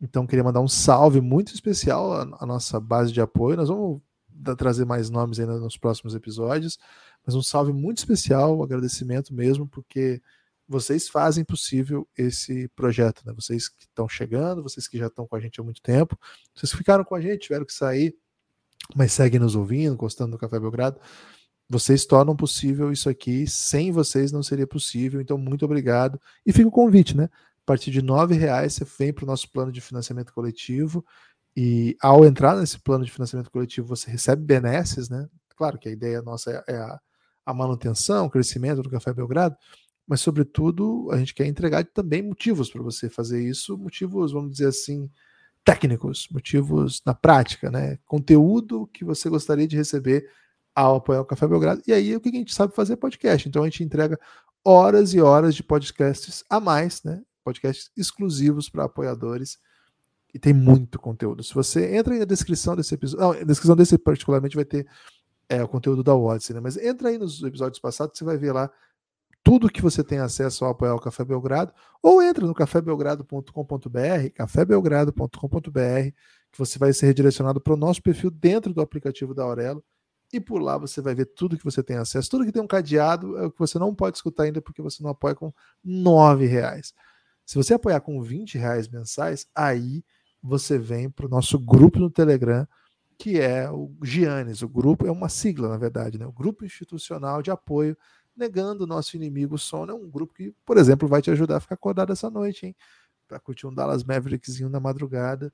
Então, queria mandar um salve muito especial à, à nossa base de apoio. Nós vamos trazer mais nomes ainda nos próximos episódios, mas um salve muito especial, um agradecimento mesmo, porque vocês fazem possível esse projeto, né? Vocês que estão chegando, vocês que já estão com a gente há muito tempo, vocês ficaram com a gente, tiveram que sair, mas seguem nos ouvindo, gostando do Café Belgrado. Vocês tornam possível isso aqui, sem vocês não seria possível, então muito obrigado. E fica o convite, né? A partir de R$ reais você vem para o nosso plano de financiamento coletivo e ao entrar nesse plano de financiamento coletivo você recebe benesses, né? Claro que a ideia nossa é a, a manutenção, o crescimento do Café Belgrado, mas sobretudo a gente quer entregar também motivos para você fazer isso, motivos, vamos dizer assim, técnicos, motivos na prática, né? Conteúdo que você gostaria de receber ao apoiar o Café Belgrado. E aí o que a gente sabe fazer podcast. Então a gente entrega horas e horas de podcasts a mais, né? Podcasts exclusivos para apoiadores. E tem muito conteúdo. Se você entra aí na descrição desse episódio, não, na descrição desse particularmente vai ter é, o conteúdo da Odyssey, né? Mas entra aí nos episódios passados, você vai ver lá tudo que você tem acesso ao apoiar o Café Belgrado, ou entra no cafébelgrado.com.br, cafébelgrado.com.br, que você vai ser redirecionado para o nosso perfil dentro do aplicativo da Aurelo, e por lá você vai ver tudo que você tem acesso, tudo que tem um cadeado é o que você não pode escutar ainda porque você não apoia com nove reais. Se você apoiar com 20 reais mensais, aí você vem para o nosso grupo no Telegram, que é o Giannis. O grupo é uma sigla, na verdade, né? o Grupo Institucional de Apoio negando o nosso inimigo o sono. É um grupo que, por exemplo, vai te ajudar a ficar acordado essa noite, hein? Para curtir um Dallas Maverickzinho na madrugada,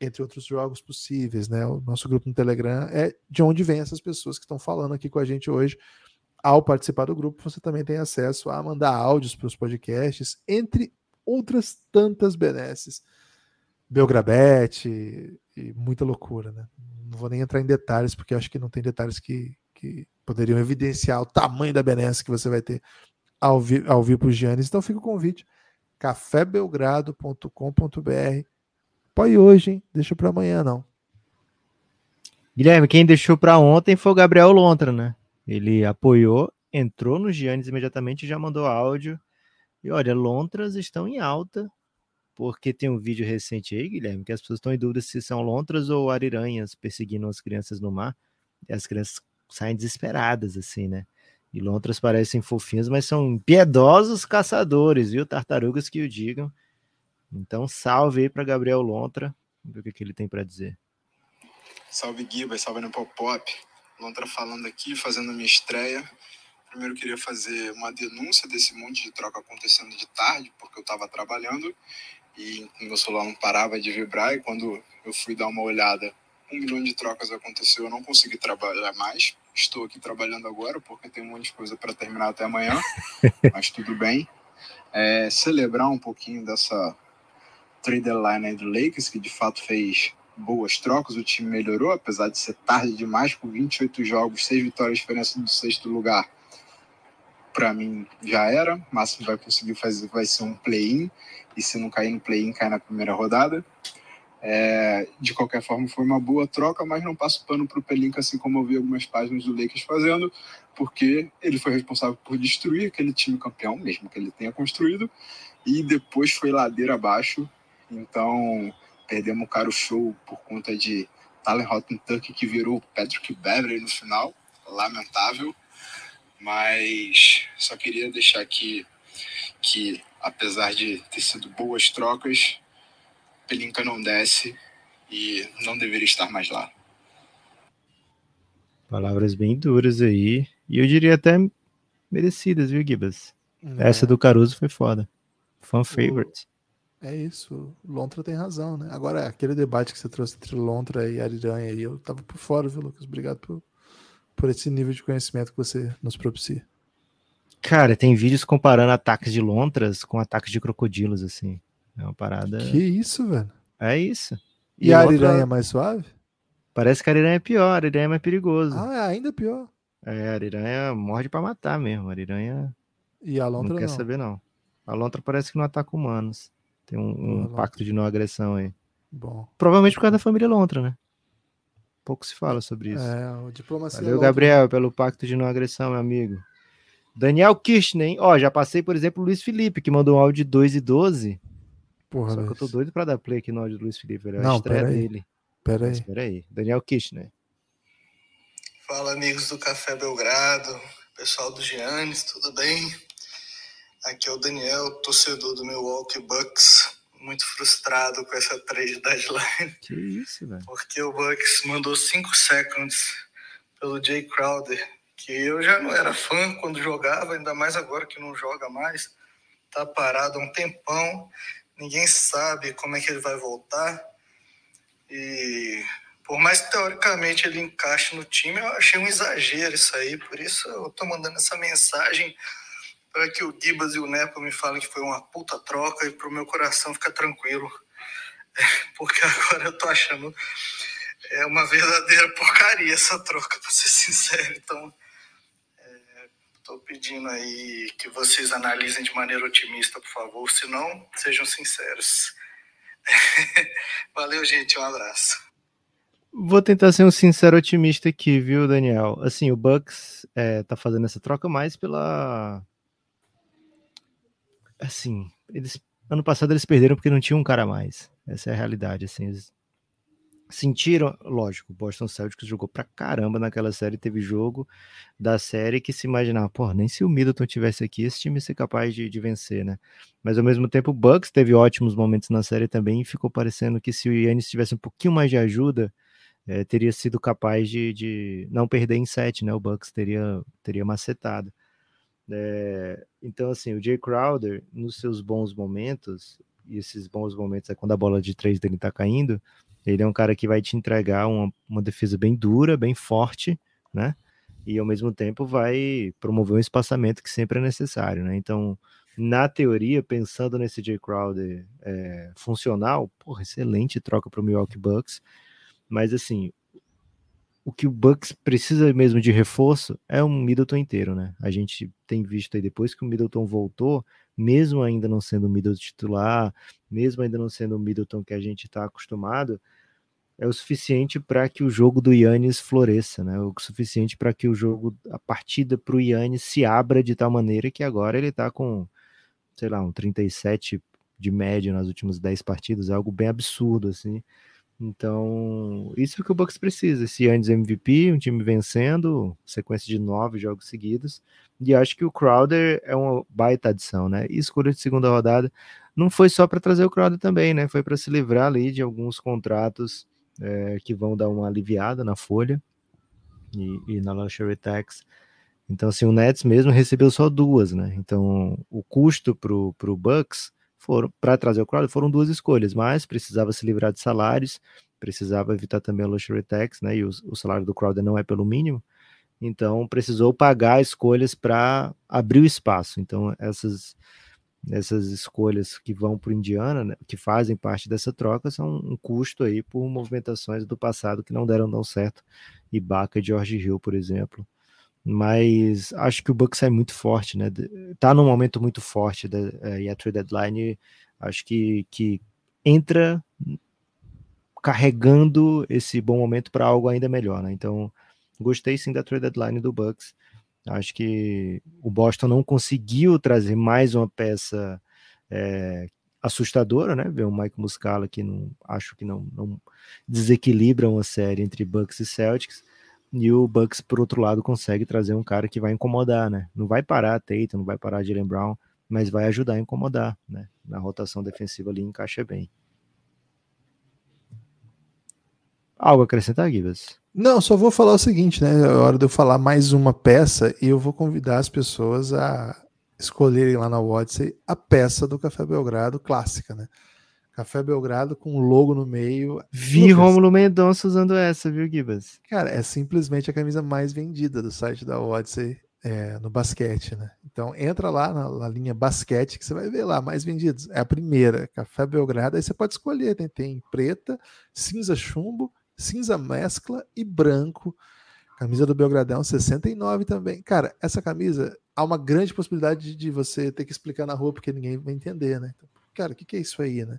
entre outros jogos possíveis, né? O nosso grupo no Telegram é de onde vem essas pessoas que estão falando aqui com a gente hoje. Ao participar do grupo, você também tem acesso a mandar áudios para os podcasts, entre outras tantas benesses. Belgrabete e muita loucura, né? Não vou nem entrar em detalhes, porque acho que não tem detalhes que, que poderiam evidenciar o tamanho da benesse que você vai ter ao, vi ao vir para os Giannis. Então fica o convite, cafébelgrado.com.br. Põe hoje, hein? Deixa para amanhã, não. Guilherme, quem deixou para ontem foi o Gabriel Lontra, né? Ele apoiou, entrou no Giannis imediatamente e já mandou áudio. E olha, Lontras estão em alta, porque tem um vídeo recente aí, Guilherme, que as pessoas estão em dúvida se são lontras ou ariranhas perseguindo as crianças no mar. E as crianças saem desesperadas, assim, né? E lontras parecem fofinhos, mas são piedosos caçadores, viu? Tartarugas que o digam. Então, salve aí para Gabriel Lontra, ver o que, que ele tem para dizer. Salve Giba, salve no Pop Pop. Lontra falando aqui, fazendo a minha estreia. Primeiro queria fazer uma denúncia desse monte de troca acontecendo de tarde, porque eu estava trabalhando e meu celular não parava de vibrar. E quando eu fui dar uma olhada um milhão de trocas aconteceu, eu não consegui trabalhar mais. Estou aqui trabalhando agora porque tem um monte de coisa para terminar até amanhã, mas tudo bem. É, celebrar um pouquinho dessa trade deadline aí do Lakers, que de fato fez boas trocas, o time melhorou, apesar de ser tarde demais, com 28 jogos, 6 vitórias, diferença do sexto lugar. Para mim já era, o máximo vai conseguir fazer vai ser um play-in, e se não cair no play-in, cai na primeira rodada. É, de qualquer forma, foi uma boa troca, mas não passo pano para o Pelinka, assim como eu vi algumas páginas do Lakers fazendo, porque ele foi responsável por destruir aquele time campeão, mesmo que ele tenha construído, e depois foi ladeira abaixo. Então, perdemos o caro show por conta de Talen Tuck, que virou Patrick Beverly no final. Lamentável. Mas só queria deixar aqui que, apesar de ter sido boas trocas, Pelinka não desce e não deveria estar mais lá. Palavras bem duras aí. E eu diria até merecidas, viu, Gibas? É. Essa do Caruso foi foda. Fan favorite. É isso, Lontra tem razão, né? Agora, aquele debate que você trouxe entre Lontra e Ariranha aí, eu tava por fora, viu, Lucas? Obrigado por, por esse nível de conhecimento que você nos propicia. Cara, tem vídeos comparando ataques de lontras com ataques de crocodilos, assim. É uma parada. Que isso, velho? É isso. E, e a Ariranha outra... é mais suave? Parece que a Ariranha é pior, a Ariranha é mais perigoso. Ah, é ainda pior. É, a Ariranha morde pra matar mesmo. A Ariranha E a Lontra não quer não. saber, não. A Lontra parece que não ataca humanos. Tem um, um pacto de não agressão aí. Bom. Provavelmente por causa da família Lontra, né? Pouco se fala sobre isso. É, o diplomacia. Valeu, Lontra. Gabriel, pelo pacto de não agressão, meu amigo. Daniel Kirchner, hein? Ó, já passei, por exemplo, o Luiz Felipe, que mandou um áudio de 2 e 12. Porra, Só que eu tô Luiz. doido pra dar play aqui no áudio do Luiz Felipe. velho. É Não, estreia pera aí. dele. Pera Mas aí. pera aí. Daniel Kirchner. Fala, amigos do Café Belgrado, pessoal do Giannis, tudo bem? Aqui é o Daniel, torcedor do Milwaukee Bucks, muito frustrado com essa trade deadline, Que isso, velho. porque o Bucks mandou 5 seconds pelo Jay Crowder, que eu já não era fã quando jogava, ainda mais agora que não joga mais. Tá parado há um tempão, ninguém sabe como é que ele vai voltar. E por mais que teoricamente ele encaixe no time, eu achei um exagero isso aí. Por isso eu tô mandando essa mensagem para que o Gibas e o Nepo me falem que foi uma puta troca e pro meu coração ficar tranquilo. Porque agora eu tô achando é uma verdadeira porcaria essa troca, para ser sincero. Então, é, tô pedindo aí que vocês analisem de maneira otimista, por favor. Se não, sejam sinceros. Valeu, gente. Um abraço. Vou tentar ser um sincero otimista aqui, viu, Daniel? Assim, o Bucks é, tá fazendo essa troca mais pela. Assim, eles ano passado eles perderam porque não tinha um cara mais. Essa é a realidade. Assim, eles sentiram, lógico, o Boston Celtics jogou pra caramba naquela série. Teve jogo da série que se imaginava, pô, nem se o Middleton tivesse aqui, esse time ia ser capaz de, de vencer, né? Mas ao mesmo tempo, o Bucks teve ótimos momentos na série também e ficou parecendo que se o Yannis tivesse um pouquinho mais de ajuda é, teria sido capaz de, de não perder em sete, né? O Bucks teria, teria macetado. É, então, assim, o Jay Crowder, nos seus bons momentos, e esses bons momentos é quando a bola de três dele tá caindo, ele é um cara que vai te entregar uma, uma defesa bem dura, bem forte, né? E ao mesmo tempo vai promover um espaçamento que sempre é necessário, né? Então, na teoria, pensando nesse Jay Crowder é, funcional, porra, excelente troca para o Milwaukee Bucks. Mas assim, o que o Bucks precisa mesmo de reforço é um Middleton inteiro, né? A gente tem visto aí depois que o Middleton voltou, mesmo ainda não sendo o Middleton titular, mesmo ainda não sendo o Middleton que a gente está acostumado, é o suficiente para que o jogo do Yannis floresça, né? O suficiente para que o jogo, a partida para o Yannis se abra de tal maneira que agora ele está com, sei lá, um 37 de média nas últimas 10 partidas, é algo bem absurdo, assim. Então, isso é o que o Bucks precisa. Esse Yannis MVP, um time vencendo, sequência de nove jogos seguidos. E acho que o Crowder é uma baita adição, né? E escolha de segunda rodada não foi só para trazer o Crowder também, né? Foi para se livrar ali de alguns contratos é, que vão dar uma aliviada na folha e, e na luxury tax. Então, assim, o Nets mesmo recebeu só duas, né? Então, o custo pro, pro Bucks foram para trazer o Crowder foram duas escolhas, mas precisava se livrar de salários, precisava evitar também a luxury tax, né? E o, o salário do Crowder não é pelo mínimo, então precisou pagar escolhas para abrir o espaço. Então essas essas escolhas que vão para o Indiana, né, que fazem parte dessa troca, são um custo aí por movimentações do passado que não deram tão certo. Ibaka e George Hill, por exemplo. Mas acho que o Bucks é muito forte, né? Tá num momento muito forte da, uh, e a trade deadline acho que, que entra carregando esse bom momento para algo ainda melhor, né? Então, gostei sim da trade deadline do Bucks. Acho que o Boston não conseguiu trazer mais uma peça é, assustadora, né? Ver o Mike Muscala que não acho que não, não desequilibra uma série entre Bucks e Celtics. E o Bucks, por outro lado, consegue trazer um cara que vai incomodar, né? Não vai parar a Tatum, não vai parar a Jalen Brown, mas vai ajudar a incomodar, né? Na rotação defensiva ali encaixa bem. Algo a acrescentar, Gibas? Não, só vou falar o seguinte, né? É hora de eu falar mais uma peça e eu vou convidar as pessoas a escolherem lá na Odyssey a peça do Café Belgrado clássica, né? Café Belgrado com o logo no meio. Vi Rômulo Mendonça usando essa, viu, Gibas? Cara, é simplesmente a camisa mais vendida do site da Odyssey é, no basquete, né? Então entra lá na, na, linha basquete que você vai ver lá, mais vendidos. É a primeira, Café Belgrado. Aí você pode escolher, né? tem preta, cinza chumbo, cinza mescla e branco. Camisa do Belgradão, 69 também. Cara, essa camisa, há uma grande possibilidade de você ter que explicar na rua porque ninguém vai entender, né? Então, cara, o que, que é isso aí, né?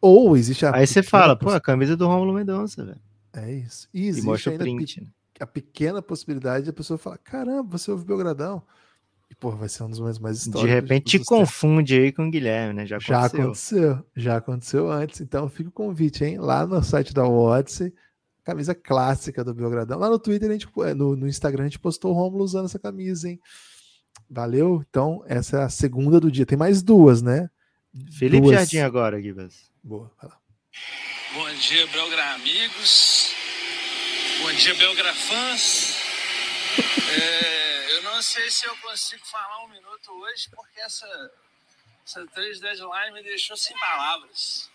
Ou existe a. Aí você fala, pô, a camisa do Romulo Mendonça, velho. É isso. E existe e mostra o print, né? a pequena possibilidade de a pessoa falar: caramba, você ouve Belgradão. E, pô, vai ser um dos momentos mais históricos. De repente te confunde aí com o Guilherme, né? Já aconteceu. Já aconteceu, já aconteceu antes. Então fica o convite, hein? Lá no site da Odyssey, camisa clássica do Belgradão. Lá no Twitter, a gente, é, no, no Instagram, a gente postou o Romulo usando essa camisa, hein? Valeu? Então, essa é a segunda do dia. Tem mais duas, né? Felipe duas. Jardim agora, Guibas. Boa, vai lá. Bom dia, Belgra amigos. Bom dia, Belgra fãs. É, eu não sei se eu consigo falar um minuto hoje, porque essa, essa três deadline me deixou sem palavras.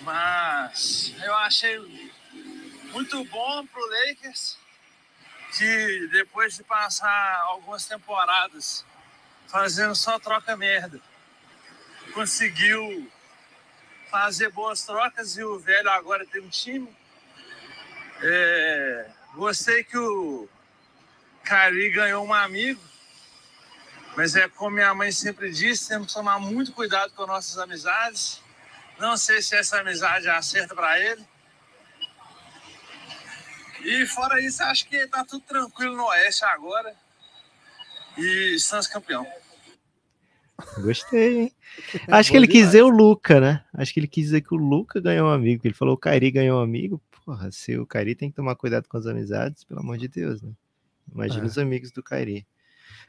Mas eu achei muito bom pro Lakers que depois de passar algumas temporadas fazendo só troca merda, conseguiu fazer boas trocas e o velho agora tem um time. É, gostei que o Cari ganhou um amigo, mas é como minha mãe sempre disse, temos que tomar muito cuidado com nossas amizades. Não sei se essa amizade acerta para ele. E fora isso, acho que tá tudo tranquilo no Oeste agora. E Santos campeão. Gostei, hein? Acho que ele quis dizer o Luca, né? Acho que ele quis dizer que o Luca ganhou um amigo. Ele falou o Kairi ganhou um amigo. Porra, se o Kairi tem que tomar cuidado com as amizades, pelo amor de Deus, né? Imagina é. os amigos do Kairi.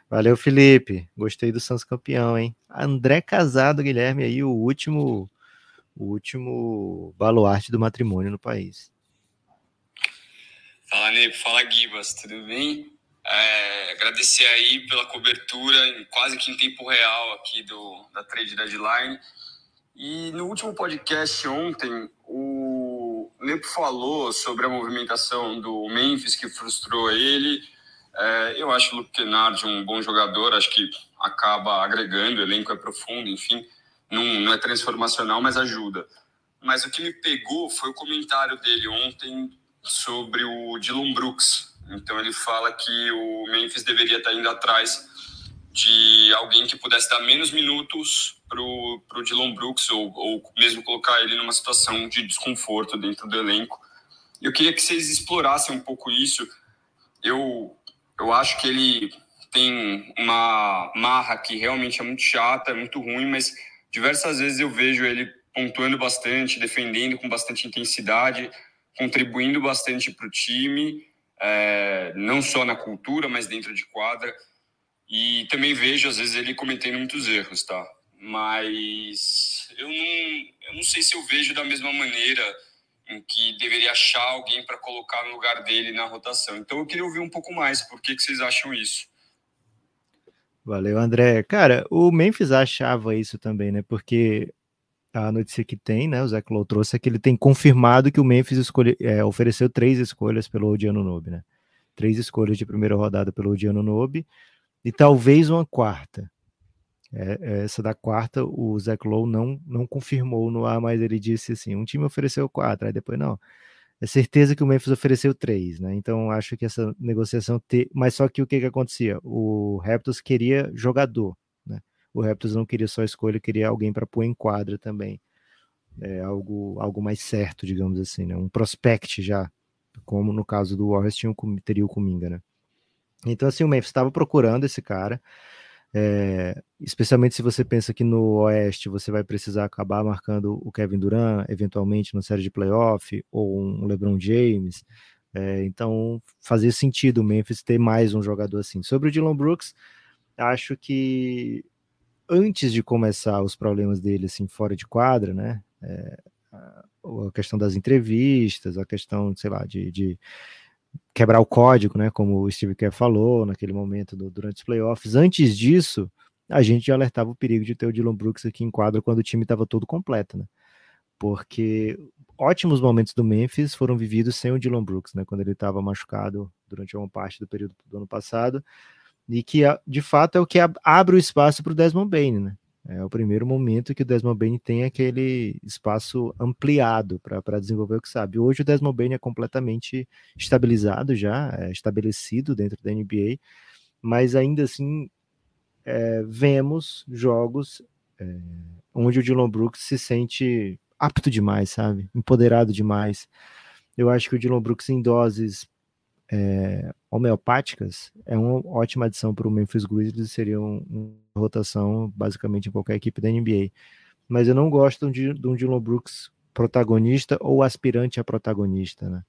Valeu, Felipe. Gostei do Santos campeão, hein? André Casado, Guilherme, aí, o último, o último baluarte do matrimônio no país. Fala, Nepo. Fala, Gibas. Tudo bem? É, agradecer aí pela cobertura, quase que em tempo real aqui do, da Trade Deadline. E no último podcast ontem, o Nepo falou sobre a movimentação do Memphis que frustrou ele. É, eu acho o Luke Kennard um bom jogador, acho que acaba agregando, o elenco é profundo, enfim, não, não é transformacional, mas ajuda. Mas o que me pegou foi o comentário dele ontem sobre o Dylan Brooks, então ele fala que o Memphis deveria estar indo atrás de alguém que pudesse dar menos minutos para o Dylan Brooks ou, ou mesmo colocar ele numa situação de desconforto dentro do elenco. Eu queria que vocês explorassem um pouco isso. Eu, eu acho que ele tem uma marra que realmente é muito chata, é muito ruim, mas diversas vezes eu vejo ele pontuando bastante, defendendo com bastante intensidade, contribuindo bastante para o time é, não só na cultura, mas dentro de quadra. E também vejo, às vezes, ele cometendo muitos erros, tá? Mas eu não, eu não sei se eu vejo da mesma maneira em que deveria achar alguém para colocar no lugar dele na rotação. Então eu queria ouvir um pouco mais, por que, que vocês acham isso? Valeu, André. Cara, o Memphis achava isso também, né? Porque a notícia que tem, né, o Zé Clow trouxe, é que ele tem confirmado que o Memphis escolhe, é, ofereceu três escolhas pelo Odiano Nobe, né? Três escolhas de primeira rodada pelo Odiano Nobe e talvez uma quarta. É, é, essa da quarta, o Zé Lowe não, não confirmou no ar, mas ele disse assim: um time ofereceu quatro, aí depois não. É certeza que o Memphis ofereceu três, né? Então acho que essa negociação ter. Mas só que o que, que acontecia? O Raptors queria jogador o Raptors não queria só escolha, queria alguém para pôr em quadra também. É algo, algo mais certo, digamos assim, né? Um prospect já, como no caso do Warriors tinha, teria o Kuminga, né? Então, assim, o Memphis estava procurando esse cara, é, especialmente se você pensa que no Oeste você vai precisar acabar marcando o Kevin Durant, eventualmente na série de playoff, ou um LeBron James. É, então, fazia sentido o Memphis ter mais um jogador assim. Sobre o Dylan Brooks, acho que antes de começar os problemas dele assim fora de quadra, né? É, a questão das entrevistas, a questão, sei lá, de, de, quebrar o código, né? Como o Steve Kerr falou naquele momento do, durante os playoffs. Antes disso, a gente alertava o perigo de ter o Dylan Brooks aqui em quadra quando o time estava todo completo, né? Porque ótimos momentos do Memphis foram vividos sem o Dylan Brooks, né? Quando ele estava machucado durante uma parte do período do ano passado e que de fato é o que abre o espaço para o Desmond Bain, né? É o primeiro momento que o Desmond Bain tem aquele espaço ampliado para desenvolver o que sabe. Hoje o Desmond Bain é completamente estabilizado já, é estabelecido dentro da NBA, mas ainda assim é, vemos jogos é, onde o Dylan Brooks se sente apto demais, sabe? Empoderado demais. Eu acho que o Dylan Brooks em doses é, homeopáticas é uma ótima adição para o Memphis Grizzlies, seria um, uma rotação basicamente em qualquer equipe da NBA. Mas eu não gosto de, de um Dylan Brooks protagonista ou aspirante a protagonista, né?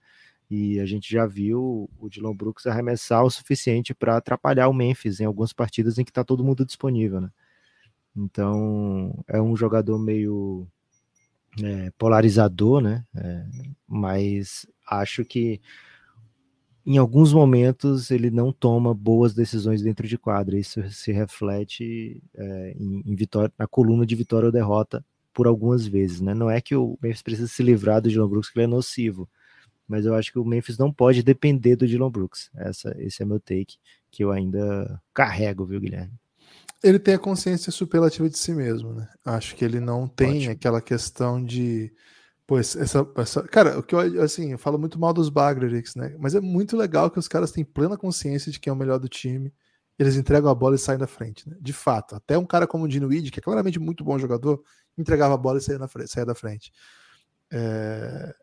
E a gente já viu o Dylan Brooks arremessar o suficiente para atrapalhar o Memphis em algumas partidas em que está todo mundo disponível, né? Então é um jogador meio é, polarizador, né? É, mas acho que em alguns momentos ele não toma boas decisões dentro de quadra. Isso se reflete é, em, em, vitória, na coluna de vitória ou derrota por algumas vezes. Né? Não é que o Memphis precisa se livrar do Dylan Brooks, que ele é nocivo, mas eu acho que o Memphis não pode depender do Dylan Brooks. Essa, esse é meu take, que eu ainda carrego, viu, Guilherme? Ele tem a consciência superlativa de si mesmo, né? Acho que ele não tem Ótimo. aquela questão de Pois, essa, essa. Cara, o que eu, assim, eu falo muito mal dos Bagrerix, né? Mas é muito legal que os caras têm plena consciência de quem é o melhor do time. Eles entregam a bola e saem da frente, né? De fato. Até um cara como o Dino Weed, que é claramente muito bom jogador, entregava a bola e saía, na da frente. É,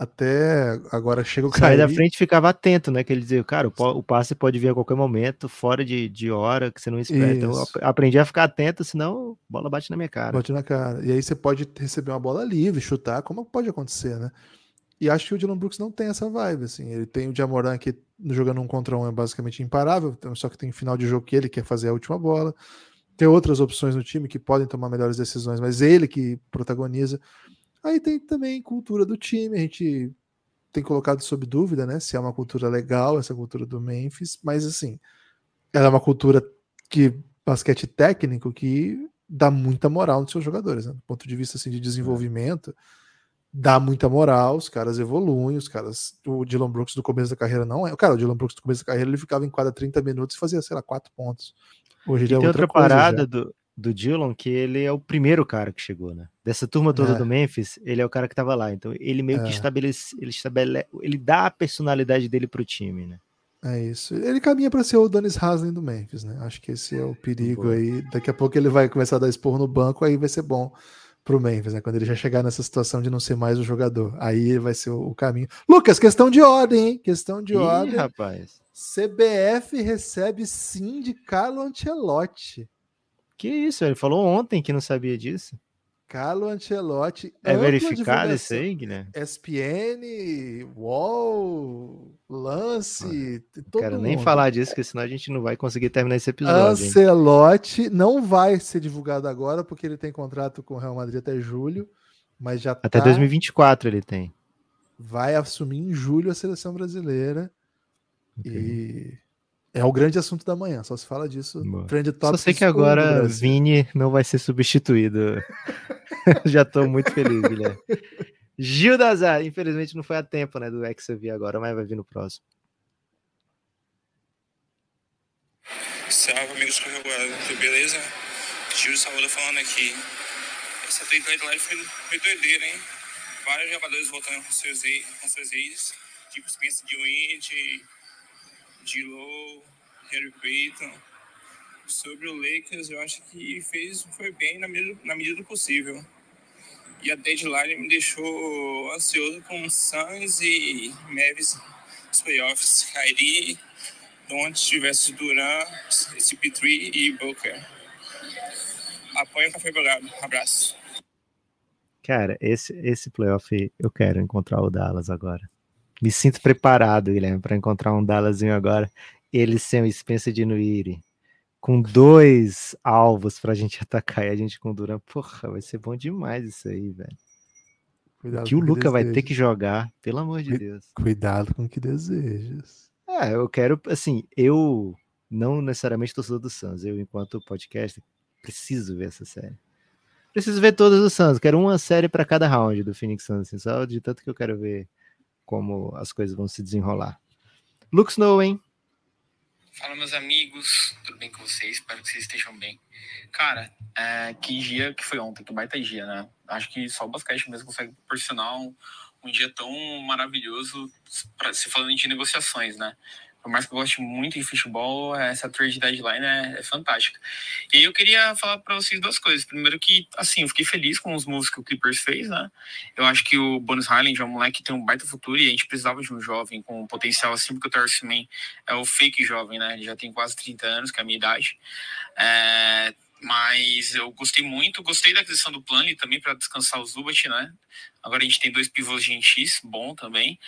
até agora chega o cara. Sai da frente ficava atento, né? Que ele dizia, cara, o, o, passe pode vir a qualquer momento, fora de, de hora, que você não espera. Então, eu aprendi a ficar atento, senão a bola bate na minha cara. Bate na cara. E aí você pode receber uma bola livre, chutar, como pode acontecer, né? E acho que o Dylan Brooks não tem essa vibe, assim. Ele tem o Jamoran que jogando um contra um é basicamente imparável, então, só que tem final de jogo que ele quer fazer a última bola. Tem outras opções no time que podem tomar melhores decisões, mas ele que protagoniza. Aí tem também cultura do time, a gente tem colocado sob dúvida, né, se é uma cultura legal essa cultura do Memphis, mas assim, ela é uma cultura que basquete técnico que dá muita moral nos seus jogadores, né? do ponto de vista assim de desenvolvimento, dá muita moral, os caras evoluem, os caras, o Dylan Brooks do começo da carreira não é, cara, o Dylan Brooks do começo da carreira ele ficava em quadra 30 minutos e fazia, sei lá, 4 pontos. Hoje ele e é tem outra, outra parada do, do Dillon que ele é o primeiro cara que chegou, né? Dessa turma toda é. do Memphis, ele é o cara que tava lá. Então ele meio é. que estabelece, ele estabelece, ele dá a personalidade dele pro time, né? É isso. Ele caminha para ser o Dennis Haslem do Memphis, né? Acho que esse é o perigo Boa. aí. Daqui a pouco ele vai começar a dar esporro no banco, aí vai ser bom pro Memphis, né? Quando ele já chegar nessa situação de não ser mais o jogador. Aí vai ser o, o caminho. Lucas, questão de ordem, hein? Questão de Ih, ordem. rapaz. CBF recebe sim de Carlo Ancelotti. Que isso, ele falou ontem que não sabia disso. Carlo Ancelotti. É verificado isso aí, Guilherme? ESPN, UOL, Lance, ah, todo Quero mundo. nem falar disso, porque senão a gente não vai conseguir terminar esse episódio. Ancelotti hein? não vai ser divulgado agora, porque ele tem contrato com o Real Madrid até julho, mas já Até tá... 2024 ele tem. Vai assumir em julho a seleção brasileira. Okay. E é o grande assunto da manhã, só se fala disso. Trend Só sei que agora Vini não vai ser substituído. Já estou muito feliz, Guilherme. Gil Dazar, infelizmente não foi a tempo, né, do X eu vi agora, mas vai vir no próximo. Salve, amigos correguados, tudo beleza? Gil Salvador falando aqui. Essa trade deadline foi, foi doideira, hein? Vários jogadores voltando com seus, com seus ex, tipo Spencer de Wind, D-Low, Harry Payton. Sobre o Lakers, eu acho que fez foi bem na medida, na medida do possível. E a deadline me deixou ansioso com Suns e Mavis nos playoffs. Kyrie, Don't versus Duran, CP3 e Booker. Apoio Café Belgrado. Abraço. Cara, esse, esse playoff eu quero encontrar o Dallas agora. Me sinto preparado, Guilherme, para encontrar um Dallasinho agora. Ele sem o Spencer de Nuiri. Com dois alvos para a gente atacar e a gente com Duran. Porra, vai ser bom demais isso aí, velho. Cuidado que o Luca vai ter que jogar, pelo amor de Deus. Cuidado com o que desejas. É, eu quero, assim, eu não necessariamente torcedor do Suns, eu, enquanto podcast, preciso ver essa série. Preciso ver todas do Suns, quero uma série para cada round do Phoenix Suns, assim, só de tanto que eu quero ver como as coisas vão se desenrolar. Luke Snow, hein? Fala, meus amigos, tudo bem com vocês? Espero que vocês estejam bem. Cara, é, que dia que foi ontem, que baita dia, né? Acho que só o basquete mesmo consegue proporcionar um, um dia tão maravilhoso para se falando de negociações, né? Por mais que eu goste muito de futebol, essa trade deadline é, é fantástica. E aí eu queria falar para vocês duas coisas. Primeiro que, assim, eu fiquei feliz com os moves que o Clippers fez, né? Eu acho que o Bonus Highland é um moleque que tem um baita futuro e a gente precisava de um jovem com potencial assim, porque o Terce Man é o fake jovem, né? Ele já tem quase 30 anos, que é a minha idade. É, mas eu gostei muito, gostei da aquisição do plano e também para descansar o Zubat, né? Agora a gente tem dois pivôs X, bom também.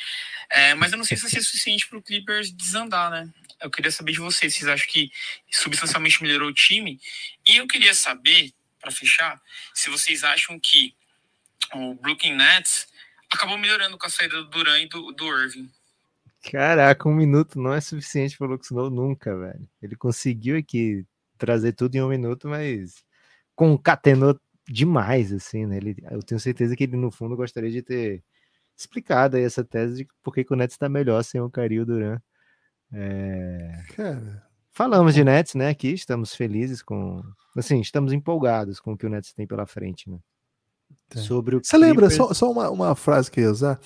É, mas eu não sei se vai ser suficiente para o Clippers desandar, né? Eu queria saber de vocês, vocês acham que substancialmente melhorou o time? E eu queria saber, para fechar, se vocês acham que o Brooklyn Nets acabou melhorando com a saída do Duran e do, do Irving. Caraca, um minuto não é suficiente para o Luxno nunca, velho. Ele conseguiu aqui trazer tudo em um minuto, mas concatenou demais, assim, né? Ele, eu tenho certeza que ele, no fundo, gostaria de ter explicado aí essa tese de por que o Nets está melhor sem o Cario Duran. É... Cara. Falamos de Nets, né? Aqui estamos felizes com. Assim, estamos empolgados com o que o Nets tem pela frente, né? É. Sobre o Você Clippers... lembra, só, só uma, uma frase que eu ia usar?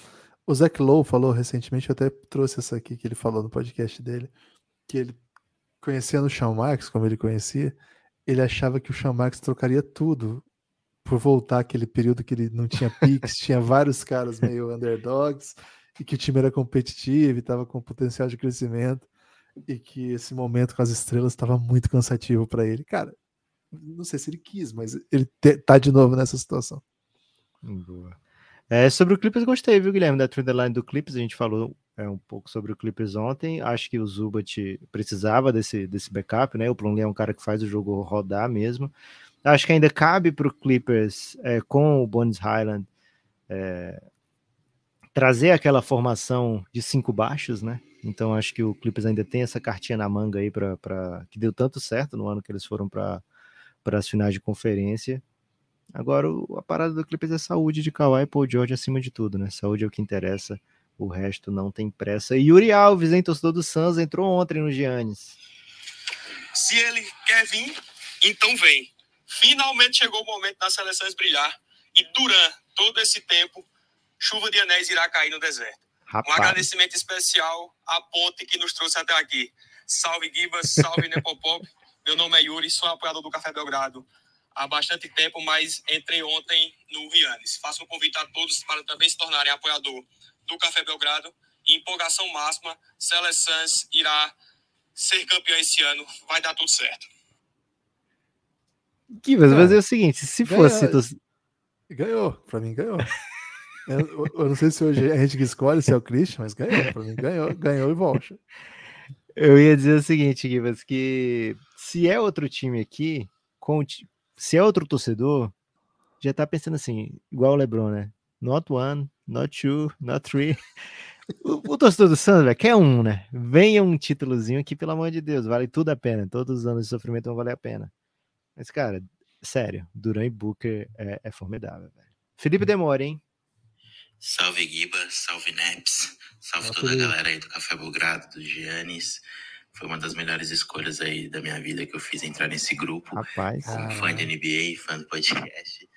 O Zach Lowe falou recentemente, eu até trouxe essa aqui que ele falou no podcast dele, que ele conhecendo o Sean Marks, como ele conhecia, ele achava que o Sean Marks trocaria tudo por voltar aquele período que ele não tinha picks, tinha vários caras meio underdogs, e que o time era competitivo e estava com potencial de crescimento, e que esse momento com as estrelas estava muito cansativo para ele. Cara, não sei se ele quis, mas ele te, tá de novo nessa situação. Boa. É, sobre o Clippers, gostei, viu, Guilherme, da trade line do Clippers. A gente falou é, um pouco sobre o Clippers ontem. Acho que o Zubat precisava desse, desse backup, né? O Plumlee é um cara que faz o jogo rodar mesmo. Acho que ainda cabe para o Clippers, é, com o Bones Highland, é, trazer aquela formação de cinco baixos, né? Então acho que o Clippers ainda tem essa cartinha na manga aí para que deu tanto certo no ano que eles foram para as finais de conferência. Agora, a parada do Clippers é saúde de Kawhi e Paul George acima de tudo, né? Saúde é o que interessa, o resto não tem pressa. E Yuri Alves, hein, torcedor do Suns, entrou ontem no Giannis. Se ele quer vir, então vem. Finalmente chegou o momento das seleções brilhar. E durante todo esse tempo, chuva de anéis irá cair no deserto. Rapaz. Um agradecimento especial à ponte que nos trouxe até aqui. Salve Gibas, salve Nepopop. Meu nome é Yuri, sou apoiador do Café Belgrado há bastante tempo, mas entrei ontem no Rianes. Faço um convite a todos para também se tornarem apoiador do Café Belgrado. E empolgação máxima, Seleções irá ser campeão esse ano. Vai dar tudo certo. Que mas fazer é o seguinte, se ganhou, fosse... Ganhou, pra mim ganhou. eu, eu, não sei se hoje é a gente que escolhe se é o Christian, mas ganhou, pra mim ganhou, ganhou e volta. Eu ia dizer o seguinte, Givas, que se é outro time aqui, com, se é outro torcedor, já tá pensando assim, igual o LeBron, né? Not one, not two, not three. O, o torcedor do Santos, velho, quer um, né? Venha um títulozinho aqui, pelo amor de Deus, vale tudo a pena. Todos os anos de sofrimento vão valer a pena. Mas, cara, sério, Duran e Booker é, é formidável, velho. Felipe hum. Demora, hein? Salve Giba, salve Neps, salve toda a galera aí do Café Belgrado, do Giannis. Foi uma das melhores escolhas aí da minha vida que eu fiz entrar nesse grupo. Rapaz. Como fã de NBA, fã do podcast.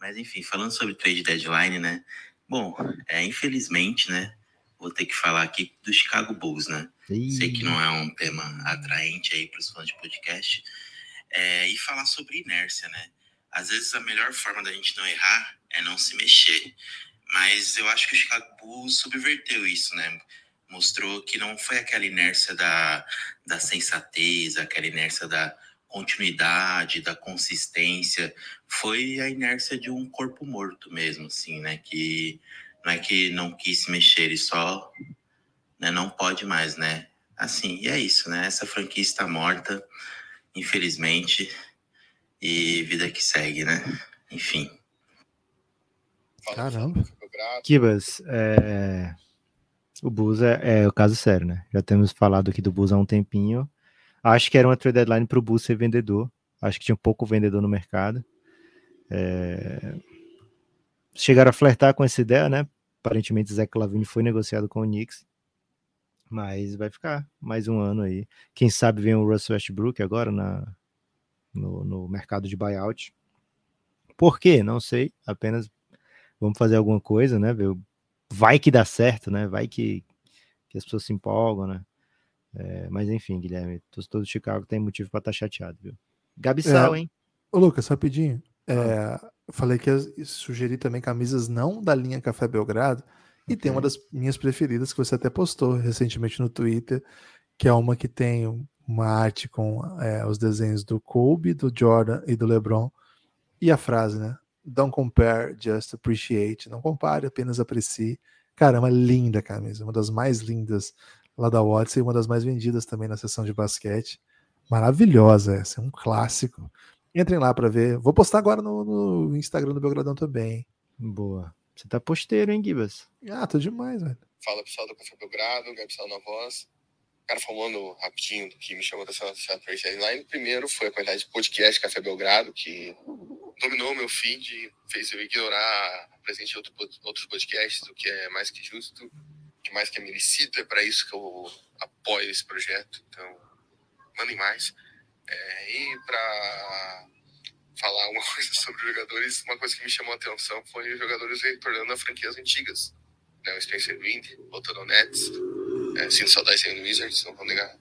Mas enfim, falando sobre trade deadline, né? Bom, é, infelizmente, né? Vou ter que falar aqui do Chicago Bulls, né? Ih. Sei que não é um tema atraente aí para os fãs de podcast. É, e falar sobre inércia, né? Às vezes a melhor forma da gente não errar é não se mexer. Mas eu acho que o Chicago Bulls subverteu isso, né? Mostrou que não foi aquela inércia da, da sensatez, aquela inércia da continuidade, da consistência, foi a inércia de um corpo morto mesmo, assim, né? Que não é que não quis se mexer, e só né, não pode mais, né? Assim, e é isso, né? Essa franquia está morta, infelizmente, e vida que segue, né? Enfim. Caramba. Kibas, é, o Bulls é, é, o caso sério, né? Já temos falado aqui do Bulls há um tempinho. Acho que era uma trade deadline para o Bulls ser vendedor. Acho que tinha pouco vendedor no mercado. É... Chegaram a flertar com essa ideia, né? Aparentemente, Zach Lavine foi negociado com o Knicks. Mas vai ficar mais um ano aí. Quem sabe vem o Russell Westbrook agora na, no, no mercado de buyout. Por quê? Não sei. Apenas vamos fazer alguma coisa, né? Vai que dá certo, né? Vai que, que as pessoas se empolgam, né? É, mas enfim, Guilherme, todo Chicago tem motivo para estar tá chateado, viu? Gabi Sal, é, hein? Ô, Lucas, rapidinho. É, ah. falei que eu sugeri também camisas não da linha Café Belgrado. E okay. tem uma das minhas preferidas que você até postou recentemente no Twitter, que é uma que tem uma arte com é, os desenhos do Kobe, do Jordan e do LeBron. E a frase, né? Don't compare, just appreciate. Não compare, apenas aprecie. Cara, é linda camisa, uma das mais lindas lá da Watts e uma das mais vendidas também na seção de basquete. Maravilhosa essa, é um clássico. Entrem lá para ver. Vou postar agora no, no, Instagram do Belgradão também. Boa. Você tá posteiro, hein, Gibas? Ah, tô demais, velho. Fala pessoal do Café Belgrado, Gabriel na voz. Cara, falando rapidinho do que me chamou atenção nessa trade deadline, primeiro foi a qualidade de podcast Café Belgrado, que dominou meu feed, fez eu ignorar a presença de outro, outros podcasts, o que é mais que justo, que mais que é merecido. É para isso que eu apoio esse projeto. Então, mandem mais. É, e para falar uma coisa sobre jogadores, uma coisa que me chamou a atenção foi os jogadores retornando a franquias antigas. Né? O Spencer Wind, ao Nets, é, sinto saudades do Wizards, não vou negar.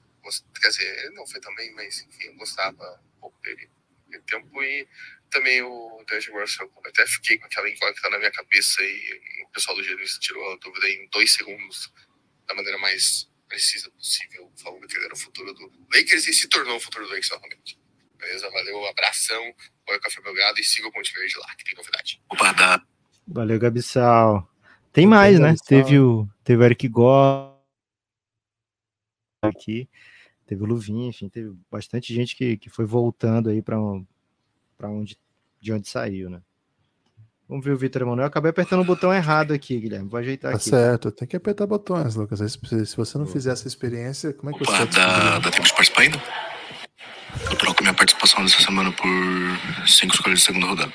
Quer dizer, não foi também, mas enfim, eu gostava um pouco dele no tempo. E também o Dante Russell, eu até fiquei com aquela incógnita na minha cabeça e, o pessoal do Gênesis tirou a dúvida em dois segundos, da maneira mais precisa possível, falando que ele era o futuro do Lakers e se tornou o futuro do Lakers novamente. Beleza? Valeu, abração, oi Café Belgrado e siga o Ponte Verde lá, que tem novidade. Opa. Valeu, Gabissal. Tem mais, né? Teve o, teve o Eric Gore aqui, teve o Luvinha, enfim, teve bastante gente que, que foi voltando aí para onde, de onde saiu, né? Vamos ver o Vitor Emanuel. Eu acabei apertando o botão errado aqui, Guilherme. Vou ajeitar tá aqui. certo, tem que apertar botões, Lucas. Se você não fizer essa experiência, como é que Opa, você dá, dá tempo de participar ainda? Eu troco minha participação dessa semana por cinco escolhas de segunda rodada.